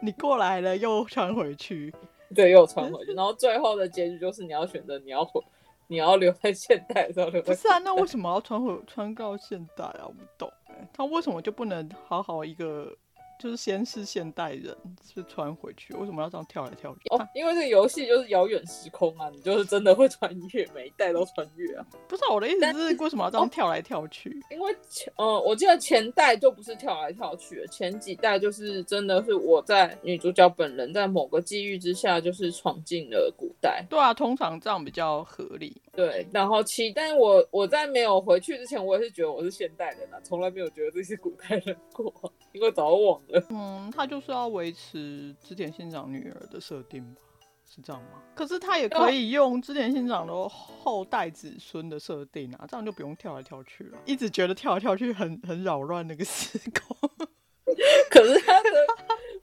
[SPEAKER 1] 你过来了，又穿回去，
[SPEAKER 2] 对，又穿回去。然后最后的结局就是你要选择，你要回，你要留在现代的时候留在。
[SPEAKER 1] 不是啊，那为什么要穿回穿到现代啊？我不懂，他为什么就不能好好一个？就是先是现代人，是穿回去，为什么要这样跳来跳去？
[SPEAKER 2] 哦，因为这个游戏就是遥远时空啊，你就是真的会穿越，每一代都穿越啊。
[SPEAKER 1] 不是、啊、我的意思是，为什么要这样跳来跳去？
[SPEAKER 2] 哦、因为前，呃，我记得前代就不是跳来跳去，前几代就是真的是我在女主角本人在某个际遇之下，就是闯进了古代。
[SPEAKER 1] 对啊，通常这样比较合理。
[SPEAKER 2] 对，然后七，但是我我在没有回去之前，我也是觉得我是现代人啊，从来没有觉得自己是古代人过，因为早就忘了。
[SPEAKER 1] 嗯，他就是要维持织田信长女儿的设定吧，是这样吗？可是他也可以用织田信长的后代子孙的设定啊，这样就不用跳来跳去了。一直觉得跳来跳去很很扰乱那个时空，
[SPEAKER 2] 可是他的。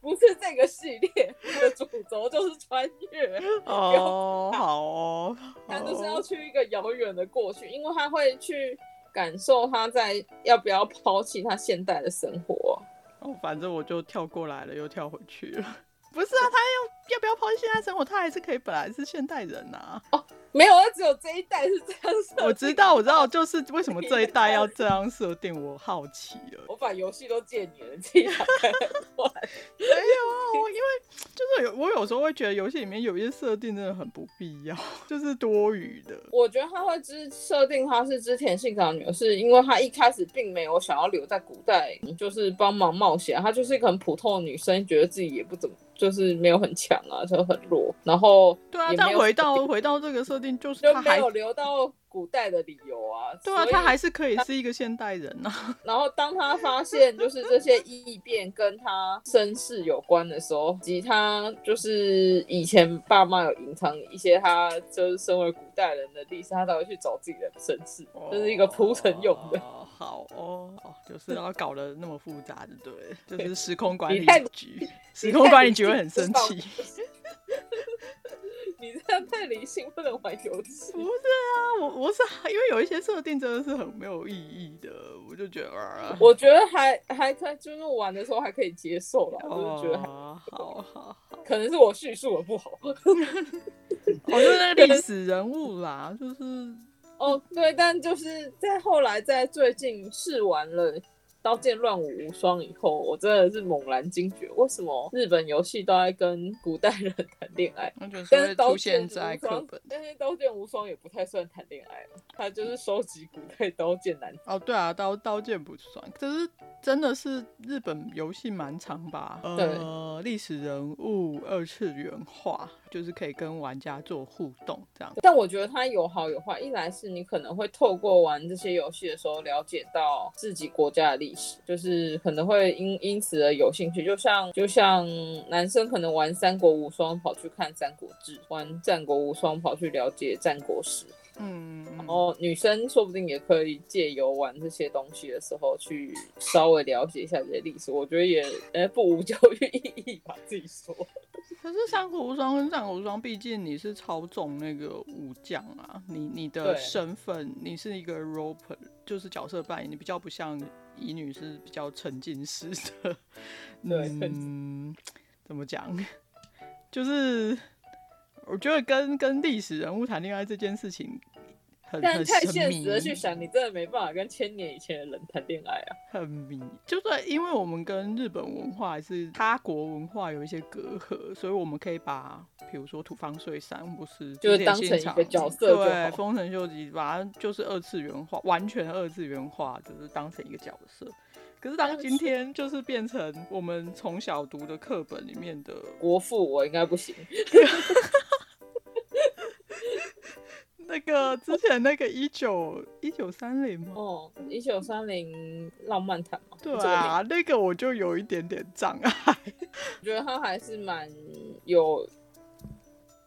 [SPEAKER 2] 不是这个系列的主轴就是穿越
[SPEAKER 1] 哦，好哦，
[SPEAKER 2] 他就是要去一个遥远的过去，因为他会去感受他在要不要抛弃他现代的生活。
[SPEAKER 1] 哦，反正我就跳过来了，又跳回去了。不是啊，他要要不要抛弃现代生活？他还是可以本来是现代人啊。哦。
[SPEAKER 2] 没有，他只有这一代是这样设定。
[SPEAKER 1] 我知道，我知道，就是为什么这一代要这样设定，我好奇了。
[SPEAKER 2] 我把游戏都借你了，自己打开玩。
[SPEAKER 1] 没有啊，我因为就是有，我有时候会觉得游戏里面有一些设定真的很不必要，就是多余的。
[SPEAKER 2] 我觉得他会之设定他是织田信长女儿，是因为他一开始并没有想要留在古代，就是帮忙冒险。他就是一个很普通的女生，觉得自己也不怎么。就是没有很强啊，就很弱。然后
[SPEAKER 1] 对啊，但回到回到这个设定，就是他
[SPEAKER 2] 没有留到古代的理由啊。
[SPEAKER 1] 对啊，他还是可以是一个现代人啊。
[SPEAKER 2] 然后当他发现就是这些异变跟他身世有关的时候，及他就是以前爸妈有隐藏一些他就是身为古代人的历史，他才会去找自己的身世，这、就是一个铺陈用的。
[SPEAKER 1] 哦好哦，哦，就是要搞得那么复杂的，对，就是时空管理局，时空管理局会很生气。
[SPEAKER 2] 你这样太理性，不能玩游戏。
[SPEAKER 1] 不是啊，我我是因为有一些设定真的是很没有意义的，我就觉得啊，
[SPEAKER 2] 我觉得还还可以，就是玩的时候还可以接受啦，我就觉得还
[SPEAKER 1] 好好好，
[SPEAKER 2] 可能是我叙述的不好。我
[SPEAKER 1] 就是那个历史人物啦，就是。
[SPEAKER 2] 哦，对，但就是在后来，在最近试玩了《刀剑乱舞无双》以后，我真的是猛然惊觉，为什么日本游戏都在跟古代人 谈恋爱？但是刀剑在课本，但是《刀剑无双》也不太算谈恋爱了，它就是收集古代刀剑男。
[SPEAKER 1] 哦，对啊，刀刀剑不算，可是真的是日本游戏蛮长吧？对呃，历史人物二次元化。就是可以跟玩家做互动这样，
[SPEAKER 2] 但我觉得它有好有坏。一来是你可能会透过玩这些游戏的时候了解到自己国家的历史，就是可能会因因此而有兴趣。就像就像男生可能玩三国无双跑去看三国志，玩战国无双跑去了解战国史。嗯，然后女生说不定也可以借由玩这些东西的时候，去稍微了解一下这些历史。我觉得也，呃，不无教育意义吧，自己说。
[SPEAKER 1] 可是三国无双跟战国无双，毕竟你是操纵那个武将啊，你你的身份，你是一个 role play，就是角色扮演，你比较不像乙女是比较沉浸式的。
[SPEAKER 2] 对，
[SPEAKER 1] 嗯，怎么讲？就是我觉得跟跟历史人物谈恋爱这件事情。
[SPEAKER 2] 但太现实的去想，你真的没办法跟千年以前的人谈恋爱啊，
[SPEAKER 1] 很迷。就算因为我们跟日本文化还是他国文化有一些隔阂，所以我们可以把，比如说土方岁三不是，
[SPEAKER 2] 就是当成一个角色，
[SPEAKER 1] 对，丰臣秀吉把它就是二次元化，完全二次元化，就是当成一个角色。可是当今天就是变成我们从小读的课本里面的
[SPEAKER 2] 国父，我应该不行。
[SPEAKER 1] 那那个之前那个一九一九三零吗？
[SPEAKER 2] 哦，一九三零浪漫谈嘛。
[SPEAKER 1] 对啊，那个我就有一点点障碍。
[SPEAKER 2] 我觉得他还是蛮有。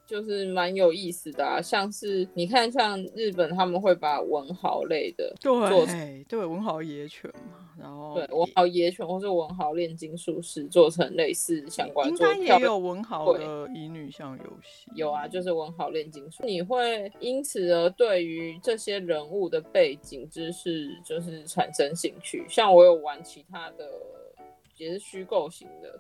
[SPEAKER 2] 就是蛮有意思的啊，像是你看，像日本他们会把文豪类的做
[SPEAKER 1] 对对文豪野犬嘛，然后
[SPEAKER 2] 对文豪野犬或是文豪炼金术士做成类似相关，
[SPEAKER 1] 应该也有文豪的乙女向游戏，
[SPEAKER 2] 有啊，就是文豪炼金术，你会因此而对于这些人物的背景知识就是产生兴趣。像我有玩其他的，也是虚构型的。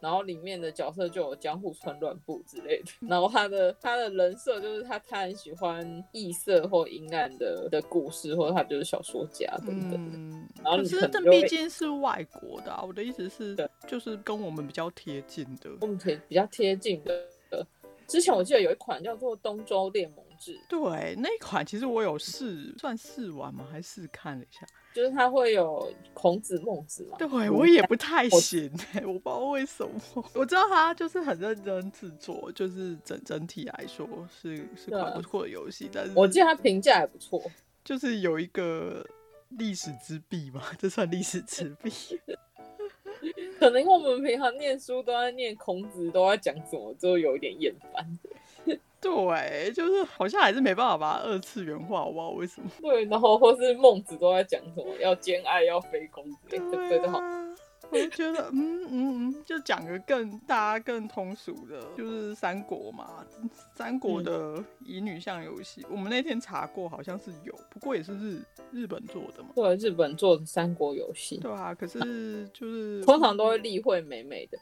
[SPEAKER 2] 然后里面的角色就有江户川乱步之类的，然后他的他的人设就是他他很喜欢异色或阴暗的的故事，或者他就是小说家等等。嗯，然后可是
[SPEAKER 1] 这毕竟是外国的啊，我的意思是，就是跟我们比较贴近的，
[SPEAKER 2] 我们贴比较贴近的。之前我记得有一款叫做《东周列盟志》，
[SPEAKER 1] 对，那一款其实我有试，算试玩吗？还试看了一下。
[SPEAKER 2] 就是他会有孔子、孟子嘛？
[SPEAKER 1] 对，我也不太行，欸，我不知道为什么。我知道他就是很认真制作，就是整整体来说是是款不错的游戏，但是
[SPEAKER 2] 我记得他评价也不错，
[SPEAKER 1] 就是有一个历史之壁嘛，这算历史之壁。
[SPEAKER 2] 可能我们平常念书都在念孔子，都在讲什么，就有一点厌烦。
[SPEAKER 1] 对，就是好像还是没办法把它二次元化，我不知道为什么。
[SPEAKER 2] 对，然后或是孟子都在讲什么要兼爱要非攻之类的，对的好。
[SPEAKER 1] 我就觉得，嗯嗯嗯，就讲个更大家更通俗的，就是三国嘛，三国的乙女向游戏，嗯，我们那天查过，好像是有，不过也是日日本做的嘛。
[SPEAKER 2] 对，日本做的三国游戏。
[SPEAKER 1] 对啊，可是就是
[SPEAKER 2] 通常都会立会美美的。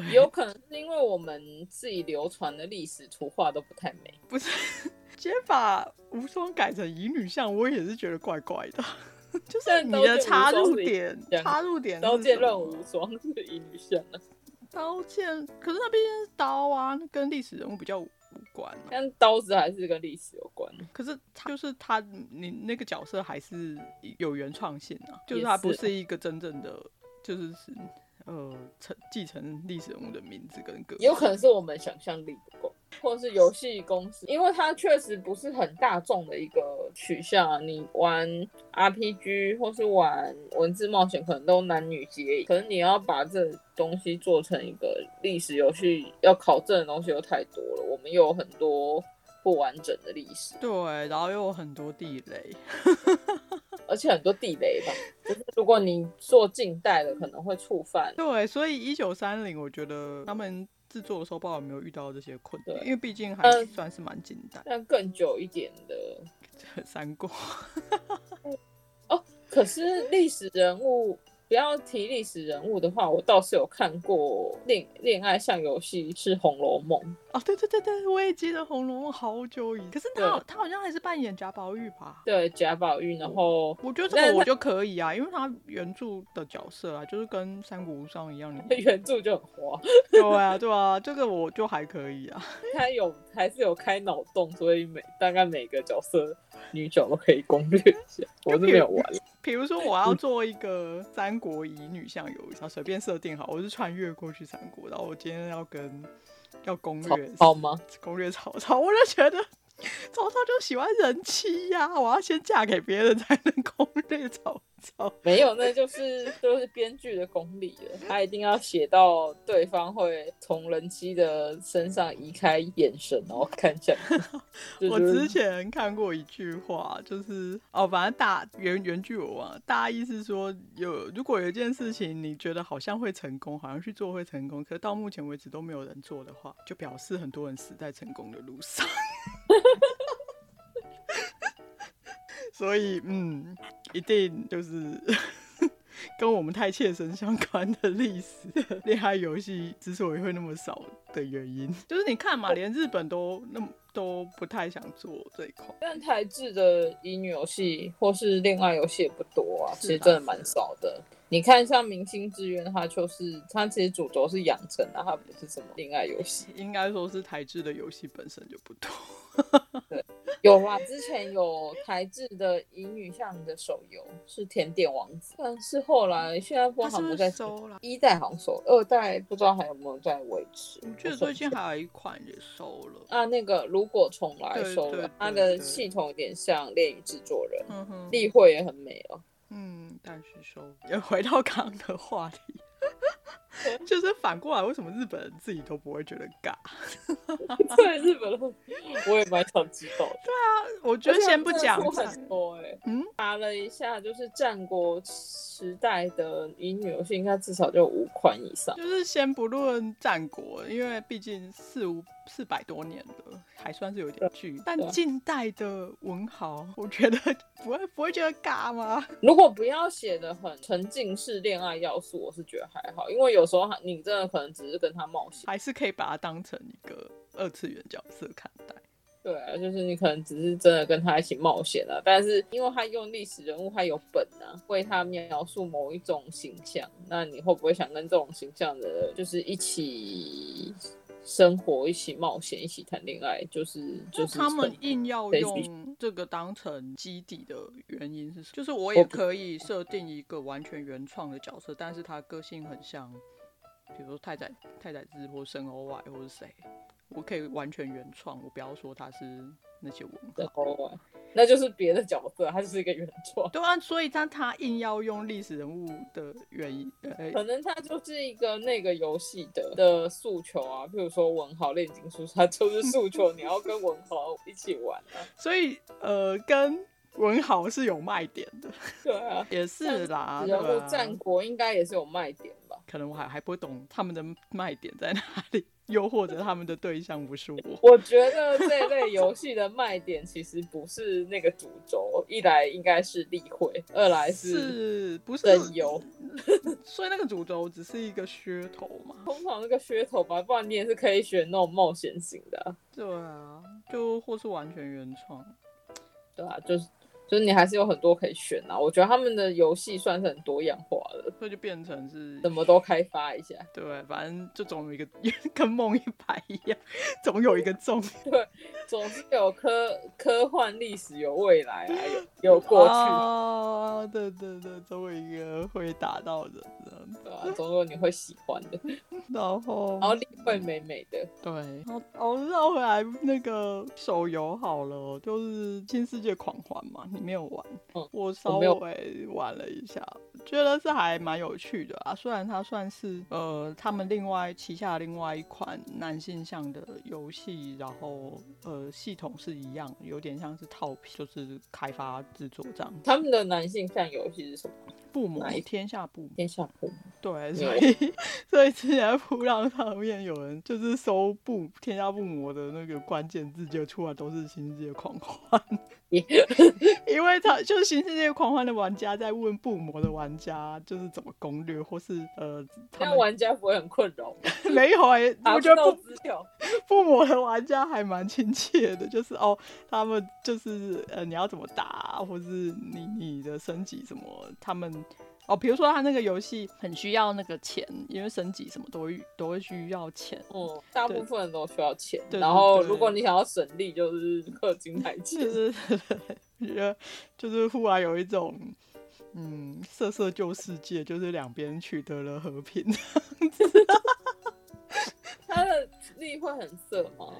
[SPEAKER 2] 对，有可能是因为我们自己流传的历史图画都不太美。
[SPEAKER 1] 不是，直接把无双改成乙女像，我也是觉得怪怪的。就是你的插入点，插入点，
[SPEAKER 2] 刀剑乱舞无双是乙女向啊。
[SPEAKER 1] 刀剑，可是那毕竟是刀啊，跟历史人物比较无关啊。
[SPEAKER 2] 但刀子还是跟历史有关。
[SPEAKER 1] 可是他就是他，你那个角色还是有原创性啊，就是他不是一个真正的，就是是。呃，承继承历史人物的名字跟个，
[SPEAKER 2] 有可能是我们想象力不够，或者是游戏公司，因为它确实不是很大众的一个取向。你玩 RPG 或是玩文字冒险，可能都男女皆宜，可能你要把这东西做成一个历史游戏，要考证的东西又太多了。我们又有很多不完整的历史，
[SPEAKER 1] 对，然后又有很多地雷。
[SPEAKER 2] 而且很多地雷吧，就是如果你做近代的，可能会触犯。
[SPEAKER 1] 对，所以一九三零，我觉得他们制作的时候，不知道有没有遇到这些困难，因为毕竟还算是蛮近代。
[SPEAKER 2] 但更久一点的
[SPEAKER 1] 三国。
[SPEAKER 2] 哦，可是历史人物。不要提历史人物的话，我倒是有看过恋恋爱像游戏是《红楼梦》
[SPEAKER 1] 哦，对对对对，我也记得《红楼梦》好久以前，可是他他好像还是扮演贾宝玉吧？
[SPEAKER 2] 对，贾宝玉，然后
[SPEAKER 1] 我觉得这个我就可以啊，因为他原著的角色啊，就是跟《三国无双》一样，
[SPEAKER 2] 原著就很花。
[SPEAKER 1] 对啊，对啊，这个我就还可以啊。
[SPEAKER 2] 他有还是有开脑洞，所以每大概每个角色女角都可以攻略一下。我是没有玩。
[SPEAKER 1] 比如说，我要做一个三国乙女向游戏，随便设定好，我是穿越过去三国，然后我今天要跟要攻略
[SPEAKER 2] 好吗？
[SPEAKER 1] 攻略曹操，我就觉得曹操就喜欢人妻呀、啊，我要先嫁给别人才能攻略曹
[SPEAKER 2] 操。没有，那就是就是编剧的功力了。他一定要写到对方会从人妻的身上移开眼神，然后看向。
[SPEAKER 1] 我之前看过一句话，就是哦，反正大原原句我忘了，大意是说有如果有一件事情你觉得好像会成功，好像去做会成功，可是到目前为止都没有人做的话，就表示很多人死在成功的路上。所以，嗯，一定就是 跟我们太切身相关的历史恋爱游戏之所以会那么少的原因，就是你看嘛，连日本都那么都不太想做这一块。
[SPEAKER 2] 但台制的乙女游戏或是恋爱游戏也不多啊，其实真的蛮少的。你看，像《明星志愿》，它就是它其实主轴是养成的，它不是什么恋爱游戏。
[SPEAKER 1] 应该说是台制的游戏本身就不多。
[SPEAKER 2] 对。有啊，之前有台制的乙女向的手游是甜点王子，但是后来现在不知道他们在
[SPEAKER 1] 收了，
[SPEAKER 2] 一代好像收，二代不知道还有没有在维持。
[SPEAKER 1] 我觉得最近还有一款也收了
[SPEAKER 2] 啊，那个如果重来收了，它的系统有点像《恋与制作人》，立绘也很美哦。
[SPEAKER 1] 嗯，但是收。也 回到刚刚的话题。就是反过来，为什么日本人自己都不会觉得尬？
[SPEAKER 2] 对，日本人我也蛮想知道的。
[SPEAKER 1] 对啊，我觉得先不讲
[SPEAKER 2] 很多哎、欸，嗯，查了一下，就是战国时代的乙女游戏，应该至少就五款以上。
[SPEAKER 1] 就是先不论战国，因为毕竟四五四百多年了，还算是有点距离。但近代的文豪，我觉得 不会不会觉得尬吗？
[SPEAKER 2] 如果不要写的很沉浸式恋爱要素，我是觉得还好，因为有。时候你真的可能只是跟他冒险，
[SPEAKER 1] 还是可以把它当成一个二次元角色看待。
[SPEAKER 2] 对啊，就是你可能只是真的跟他一起冒险了，但是因为他用历史人物，他有本啊，为他描述某一种形象，那你会不会想跟这种形象的，就是一起生活、一起冒险、一起谈恋爱？就是就是
[SPEAKER 1] 他们硬要用这个当成基底的原因是什么？就是我也可以设定一个完全原创的角色，但是他个性很像。比如说太宰太宰治或深鸥外或是谁，我可以完全原创，我不要说他是那些文豪，
[SPEAKER 2] 那就是别的角色，他就是一个原创。
[SPEAKER 1] 对啊，所以他他硬要用历史人物的原因，
[SPEAKER 2] 可能他就是一个那个游戏的的诉求啊。比如说文豪炼金术，他就是诉求你要跟文豪一起玩啊。
[SPEAKER 1] 所以呃，跟文豪是有卖点的。
[SPEAKER 2] 对啊，
[SPEAKER 1] 也是啦。
[SPEAKER 2] 然后战国应该也是有卖点。
[SPEAKER 1] 可能我还还不会懂他们的卖点在哪里，又或者他们的对象不是我。
[SPEAKER 2] 我觉得这类游戏的卖点其实不是那个主轴，一来应该是例会，二来是
[SPEAKER 1] 是不是
[SPEAKER 2] 声优，
[SPEAKER 1] 所以那个主轴只是一个噱头嘛。
[SPEAKER 2] 通常那个噱头吧，不然你也是可以选那种冒险型的啊。
[SPEAKER 1] 对啊，就或是完全原创。
[SPEAKER 2] 对啊，就是。就是你还是有很多可以选啊，我觉得他们的游戏算是很多样化的，
[SPEAKER 1] 所以就变成是
[SPEAKER 2] 什么都开发一下。
[SPEAKER 1] 对，反正就总有一个 跟梦一排一样，总有一个重。
[SPEAKER 2] 对，总是有科科幻历史，有未来啊，有 有过去。
[SPEAKER 1] 啊，对对对，总有一个会打到人的，
[SPEAKER 2] 对啊，总有你会喜欢的。
[SPEAKER 1] 然后，
[SPEAKER 2] 然后立绘美美的。
[SPEAKER 1] 对，然后哦，绕回来那个手游好了，就是《新世界狂欢》嘛。你没有玩，嗯、我稍微玩了一下，觉得是还蛮有趣的啊。虽然它算是呃他们另外旗下另外一款男性向的游戏，然后呃系统是一样，有点像是套皮，就是开发制作这样。
[SPEAKER 2] 他们的男性向游戏是什么？
[SPEAKER 1] 不魔天下不
[SPEAKER 2] 天下不
[SPEAKER 1] 对，所以所以之前噗浪上面有人就是搜不天下不魔的那个关键字，就出来都是新世界狂欢。因为他就是新世界狂欢的玩家在问不魔的玩家，就是怎么攻略，或是呃，
[SPEAKER 2] 他们玩家不会很困扰吗？
[SPEAKER 1] 没有哎、欸，我觉得不不 魔的玩家还蛮亲切的，就是哦，他们就是呃，你要怎么打，或是你你的升级什么，他们。哦，比如说他那个游戏很需要那个钱，因为升级什么都会都会需要钱。
[SPEAKER 2] 嗯，大部分人都需要钱。对然后如果你想要省力，就是氪金买钱。
[SPEAKER 1] 就是觉得就是忽然有一种嗯，色色旧世界，就是两边取得了和平。
[SPEAKER 2] 他的力会很色吗？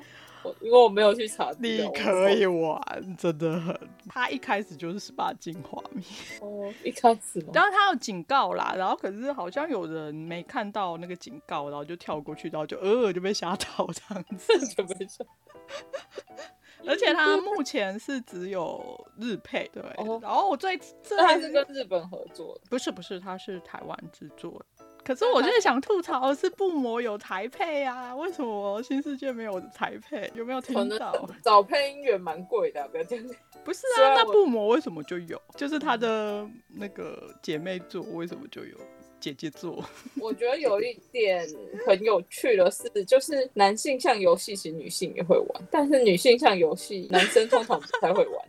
[SPEAKER 2] 因为我没有去查，
[SPEAKER 1] 你可以玩，真的很。他一开始就是十八禁画面
[SPEAKER 2] 哦，一开始。
[SPEAKER 1] 然后他有警告啦，然后可是好像有人没看到那个警告，然后就跳过去，然后就呃就被吓到这样子，就被吓。而且他目前是只有日配，对。哦、然后我最这
[SPEAKER 2] 还是跟日本合作？
[SPEAKER 1] 不是不是，他是台湾制作。可是我就是想吐槽的是，布魔有台配啊，为什么新世界没有台配？有没有听到？
[SPEAKER 2] 找配音员蛮贵的，不要这样。
[SPEAKER 1] 不是啊，那布魔为什么就有？就是他的那个姐妹作为什么就有？姐姐做，
[SPEAKER 2] 我觉得有一点很有趣的是，就是男性向游戏其实女性也会玩，但是女性向游戏男生通常不太会玩。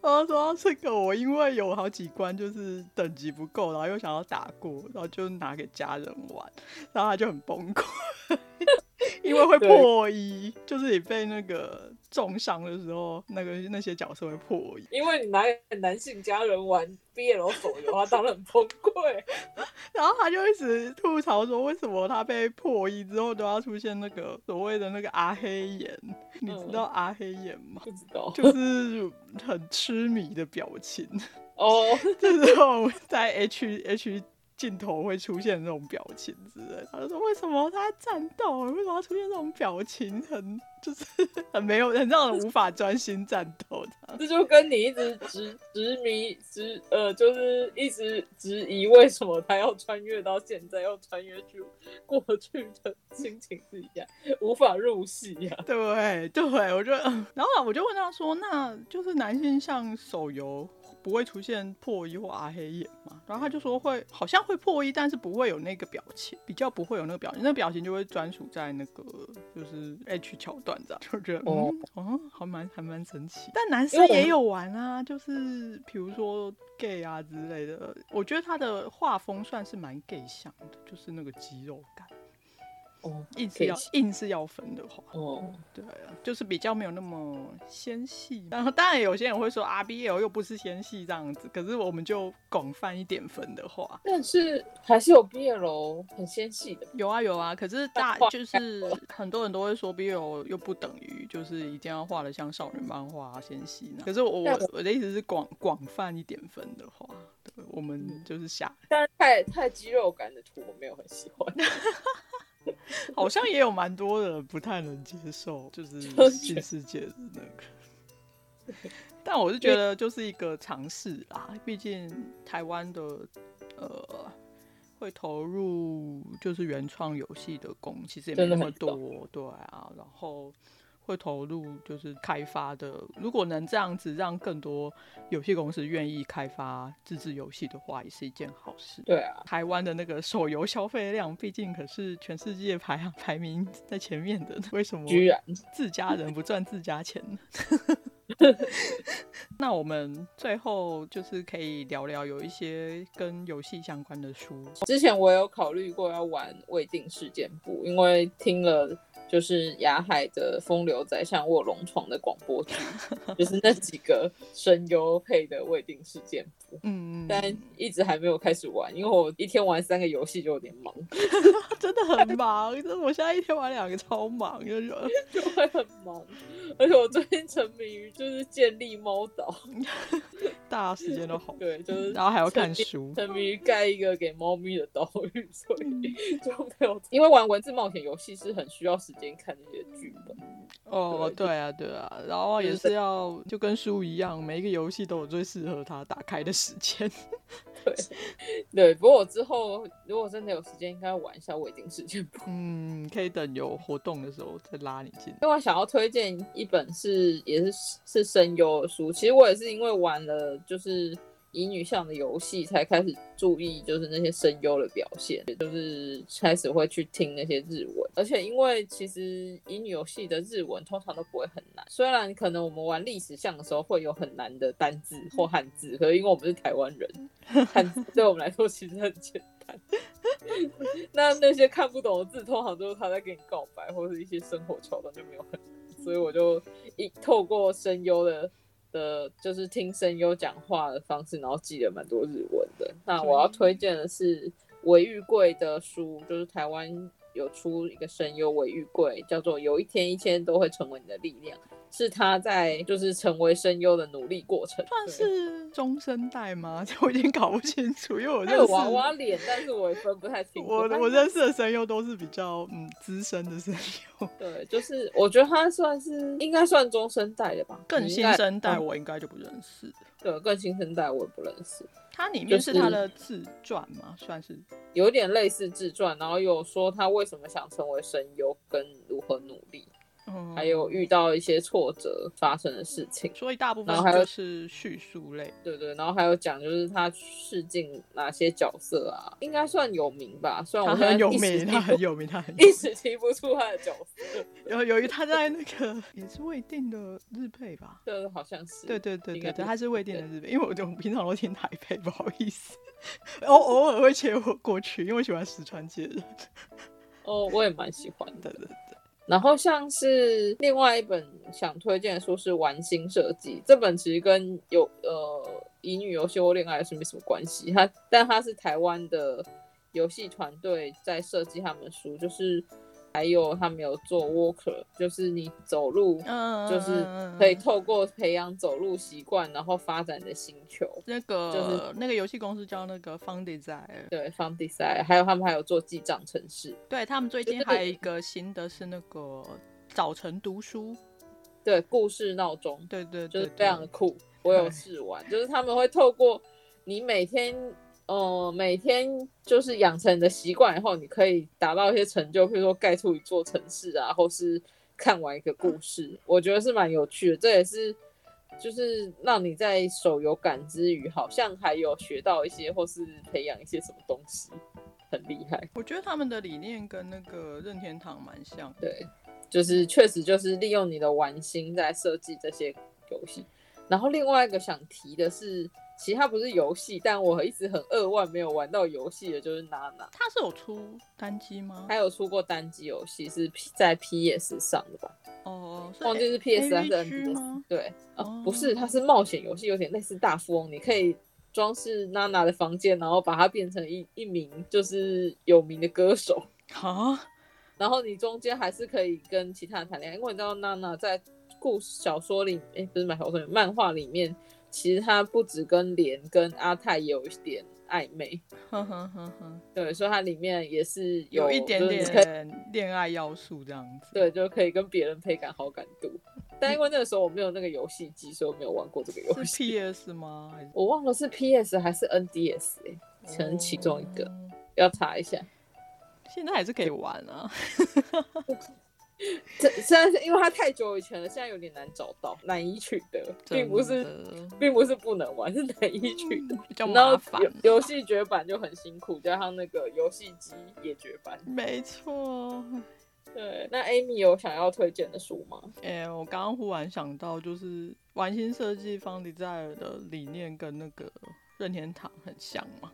[SPEAKER 1] 然 后说到这个，我因为有好几关就是等级不够，然后又想要打过，然后就拿给家人玩，然后他就很崩溃。因为会破衣，就是你被那个重伤的时候，那个那些角色会破衣。
[SPEAKER 2] 因为你拿男性家人玩 BL 手游，他当然很崩溃。
[SPEAKER 1] 然后他就一直吐槽说，为什么他被破衣之后都要出现那个所谓的那个阿黑眼？你知道阿黑眼吗？
[SPEAKER 2] 不知道，
[SPEAKER 1] 就是很痴迷的表情。
[SPEAKER 2] 哦，
[SPEAKER 1] 这种在 H H 镜头会出现这种表情之类，他就说，为什么他在战斗？为什么要出现这种表情？很 就是 很没有，很让人无法专心战斗。
[SPEAKER 2] 这就跟你一直执执迷执呃，就是一直质疑为什么他要穿越到现在，要穿越去过去的心情是一样，无法入戏呀、啊。
[SPEAKER 1] 对对，我就然后我就问他说，那就是男性像手游。不会出现破衣或阿黑眼嘛？然后他就说会，好像会破衣，但是不会有那个表情，比较不会有那个表情，那个表情就会专属在那个就是 H 桥段这样，就觉得哦哦，还蛮还蛮神奇。但男生也有玩啊，就是比如说 gay 啊之类的，我觉得他的画风算是蛮 gay 向的，就是那个肌肉感。哦，硬是要硬是要分的话，哦，对啊，就是比较没有那么纤细。然后当然有些人会说 RBL 又不是纤细这样子，可是我们就广泛一点分的话，
[SPEAKER 2] 但是还是有 BL 很纤细的。
[SPEAKER 1] 有啊有啊，可是大就是 很多人都会说 BL 又不等于就是一定要画的像少女漫画纤细呢。可是我我的意思是广广泛一点分的话，对，我们就是下，
[SPEAKER 2] 但是太太肌肉感的图我没有很喜欢。
[SPEAKER 1] 好像也有蛮多人不太能接受，就是新世界的那个。但我是觉得就是一个尝试啦，毕竟台湾的呃会投入就是原创游戏的工，其实也没那么多，对啊，然后。会投入就是开发的，如果能这样子让更多游戏公司愿意开发自制游戏的话，也是一件好事。
[SPEAKER 2] 对啊，
[SPEAKER 1] 台湾的那个手游消费量，毕竟可是全世界排行排名在前面的，为什么居然自家人不赚自家钱呢？那我们最后就是可以聊聊有一些跟游戏相关的书。
[SPEAKER 2] 之前我有考虑过要玩《未定事件簿》，因为听了。就是亚海的风流宰相卧龙床的广播剧，就是那几个声优配的未定事件簿，嗯，但一直还没有开始玩，因为我一天玩三个游戏就有点忙
[SPEAKER 1] 真的很忙。就是我现在一天玩两个，超忙，就
[SPEAKER 2] 就会很忙。而且我最近沉迷于就是建立猫岛，
[SPEAKER 1] 大家时间都好，
[SPEAKER 2] 对，就是
[SPEAKER 1] 然后还要看书，
[SPEAKER 2] 沉迷于盖一个给猫咪的岛屿，所以就没有。因为玩文字冒险游戏是很需要时间。边看那些剧本
[SPEAKER 1] 哦，对啊，对啊，然后也是要就跟书一样，每一个游戏都有最适合它打开的时间。
[SPEAKER 2] 对 对，不过我之后如果真的有时间，应该玩一下未定事件簿。
[SPEAKER 1] 嗯，可以等有活动的时候再拉你进。
[SPEAKER 2] 另外想要推荐一本是也是是声优的书，其实我也是因为玩了就是。乙女向的游戏才开始注意，就是那些声优的表现，也就是开始会去听那些日文。而且因为其实乙女游戏的日文通常都不会很难，虽然可能我们玩历史向的时候会有很难的单字或汉字，可是因为我们是台湾人，汉字对我们来说其实很简单。那那些看不懂的字，通常都是他在跟你告白，或者是一些生活桥段就没有很难，所以我就一透过声优的。的就是听声优讲话的方式，然后记得蛮多日文的。那我要推荐的是尾玉贵的书，就是台湾有出一个声优尾玉贵，叫做《有一天一千都会成为你的力量》。是他在就是成为声优的努力过程，
[SPEAKER 1] 算是中生代吗？我已经搞不清楚，因为我认识
[SPEAKER 2] 有娃娃脸，但是我也分不太清楚。
[SPEAKER 1] 我我认识的声优都是比较嗯资深的声优。
[SPEAKER 2] 对，就是我觉得他算是应该算中生代的吧。
[SPEAKER 1] 更新生代我应该就不认识。
[SPEAKER 2] 对，更新生代我也不认识。
[SPEAKER 1] 它里面是他的自传吗？算是
[SPEAKER 2] 有点类似自传，然后有说他为什么想成为声优，跟如何努力。还有遇到一些挫折发生的事情，
[SPEAKER 1] 所以大部分还有是叙述类，
[SPEAKER 2] 对对，然后还有讲就是他试镜哪些角色啊，应该算有名吧，虽然我
[SPEAKER 1] 很有名，他很 有名，他很
[SPEAKER 2] 一时提不出他的角色。
[SPEAKER 1] 有由于他在那个也是未定的日配吧，
[SPEAKER 2] 对，好像是，
[SPEAKER 1] 对对对对对，他是未定的日配，因为我就平常都听台配，不好意思，偶偶尔会切我过去，因为我喜欢石川界人。
[SPEAKER 2] 哦，我也蛮喜欢的，对对对。然后像是另外一本想推荐的书是《玩心设计》，这本其实跟有呃乙女游戏或恋爱是没什么关系，它但它是台湾的游戏团队在设计他们的书，就是。还有他们有做 Walker，就是你走路，嗯，就是可以透过培养走路习惯，然后发展的星球。
[SPEAKER 1] 那个就是那个游戏公司叫那个 Fun Design，
[SPEAKER 2] 对，Fun Design。还有他们还有做记账城市，
[SPEAKER 1] 对他们最近还有一个新的是那个早晨读书，
[SPEAKER 2] 对，故事闹钟，
[SPEAKER 1] 对对，对，
[SPEAKER 2] 就是非常的酷。我有试玩，就是他们会透过你每天。哦、呃，每天就是养成你的习惯以后，你可以达到一些成就，比如说盖出一座城市啊，或是看完一个故事，我觉得是蛮有趣的。这也是就是让你在手游感之余，好像还有学到一些，或是培养一些什么东西，很厉害。
[SPEAKER 1] 我觉得他们的理念跟那个任天堂蛮像，
[SPEAKER 2] 对，就是确实就是利用你的玩心在设计这些游戏。然后另外一个想提的是。其实它不是游戏，但我一直很扼腕没有玩到游戏的，就是娜娜。
[SPEAKER 1] 它是有出单机吗？
[SPEAKER 2] 它有出过单机游戏，是在 PS 上的吧？
[SPEAKER 1] 哦，
[SPEAKER 2] 忘记是 PS 还是 NDS 吗？对，不是，它是冒险游戏，有点类似大富翁，你可以装饰娜娜的房间，然后把它变成一一名就是有名的歌手。
[SPEAKER 1] 啊，
[SPEAKER 2] 然后你中间还是可以跟其他人谈恋爱，因为你知道娜娜在故事小说里，哎，不是买小说，漫画里面。其实他不止跟莲跟阿泰有一点暧昧，对，所以它里面也是有，
[SPEAKER 1] 有一点点恋爱要素这样子，
[SPEAKER 2] 对，就可以跟别人配感好感度。但因为那个时候我没有那个游戏机，所以我没有玩过这个游戏。
[SPEAKER 1] 是 PS 吗？
[SPEAKER 2] 我忘了是 PS 还是 NDS 哎、欸，可能其中一个，嗯、要查一下。
[SPEAKER 1] 现在还是可以玩啊。
[SPEAKER 2] 这虽然是因为它太久以前了，现在有点难找到，难以取得，并不是，并不是不能玩，是难以取得，
[SPEAKER 1] 比较麻烦。
[SPEAKER 2] 游戏绝版就很辛苦，加上那个游戏机也绝版。
[SPEAKER 1] 没错，
[SPEAKER 2] 对。那 Amy 有想要推荐的书吗？
[SPEAKER 1] 哎、欸，我刚刚忽然想到，就是玩心设计 Fun Design 的理念跟那个任天堂很像嘛。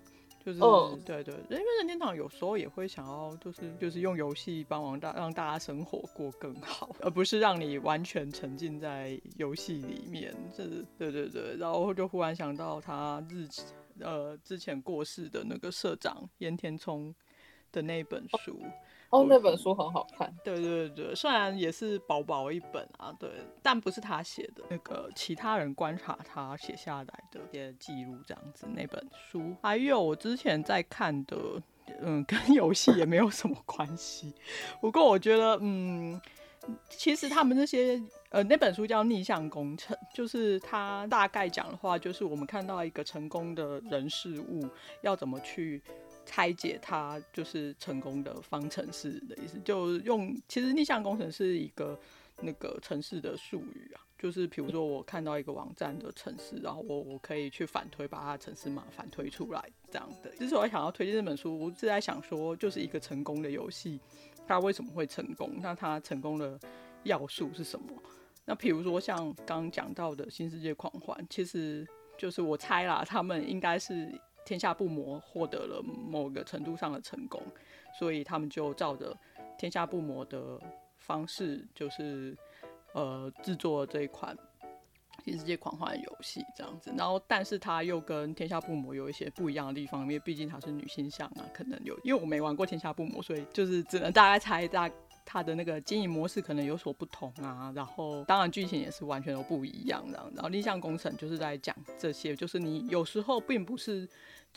[SPEAKER 1] 就是、oh. 对，对对，因为任天堂有时候也会想要，就是就是用游戏帮忙大让大家生活过更好，而不是让你完全沉浸在游戏里面。就是对对对，然后就忽然想到他日呃之前过世的那个社长岩田聪的那本书。Oh.
[SPEAKER 2] 哦，那本书很好看。
[SPEAKER 1] 对对对，虽然也是薄薄一本啊，对，但不是他写的，那个其他人观察他写下来的一些记录这样子那本书。还有我之前在看的，嗯，跟游戏也没有什么关系。不过我觉得，嗯，其实他们那些，呃，那本书叫《逆向工程》，就是它大概讲的话，就是我们看到一个成功的人事物要怎么去。拆解它就是成功的方程式的意思，就用其实逆向工程是一个那个城市的术语啊，就是比如说我看到一个网站的城市，然后我我可以去反推，把它的程式码反推出来这样的。之所以想要推荐这本书，我是在想说，就是一个成功的游戏，它为什么会成功？那它成功的要素是什么？那比如说像刚刚讲到的新世界狂欢，其实就是我猜啦，他们应该是。天下布魔获得了某个程度上的成功，所以他们就照着天下布魔的方式，就是呃制作这一款新世界狂欢游戏这样子。然后，但是它又跟天下布魔有一些不一样的地方，因为毕竟它是女性向啊，可能有，因为我没玩过天下布魔，所以就是只能大概猜一下它的那个经营模式可能有所不同啊。然后，当然剧情也是完全都不一样的。然后，逆向工程就是在讲这些，就是你有时候并不是。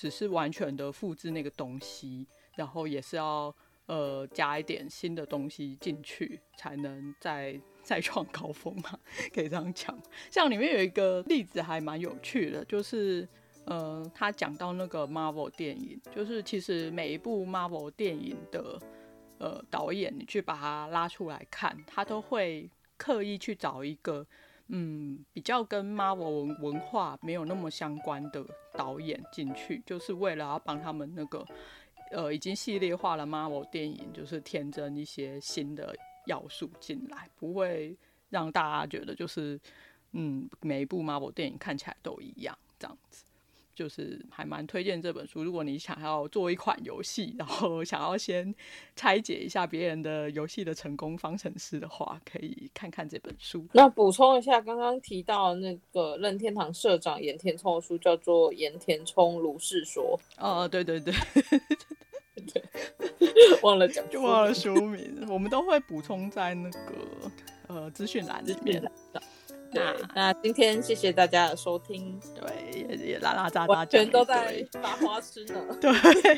[SPEAKER 1] 只是完全的复制那个东西，然后也是要呃加一点新的东西进去，才能再再创高峰嘛，可以这样讲。像里面有一个例子还蛮有趣的，就是呃他讲到那个 Marvel 电影，就是其实每一部 Marvel 电影的呃导演，你去把它拉出来看，他都会刻意去找一个。嗯，比较跟 Marvel 文文化没有那么相关的导演进去，就是为了要帮他们那个呃已经系列化了 Marvel 电影，就是添增一些新的要素进来，不会让大家觉得就是嗯每一部 Marvel 电影看起来都一样这样子。就是还蛮推荐这本书。如果你想要做一款游戏，然后想要先拆解一下别人的游戏的成功方程式的话，可以看看这本书。
[SPEAKER 2] 那补充一下，刚刚提到那个任天堂社长岩田聪的书叫做《岩田聪如是说》。
[SPEAKER 1] 哦，对对对，
[SPEAKER 2] 对，忘了讲，
[SPEAKER 1] 就忘了书名。我们都会补充在那个呃资讯栏里面。
[SPEAKER 2] 对，那今天谢谢大家的收听。
[SPEAKER 1] 对，也也拉拉杂
[SPEAKER 2] 杂，全都在发花痴呢。
[SPEAKER 1] 对，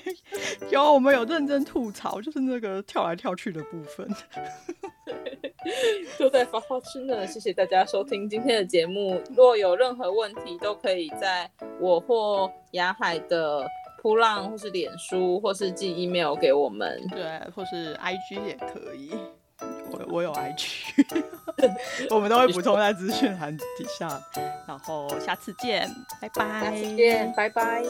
[SPEAKER 1] 有我们有认真吐槽，就是那个跳来跳去的部分，
[SPEAKER 2] 都在发花痴呢。谢谢大家收听今天的节目。若有任何问题，都可以在我或雅海的噗浪，或是脸书，或是寄 email 给我们。
[SPEAKER 1] 对，或是 IG 也可以。我我有 IG，我们都会补充在资讯栏底下，然后下次见，拜拜。
[SPEAKER 2] 下次见，拜拜。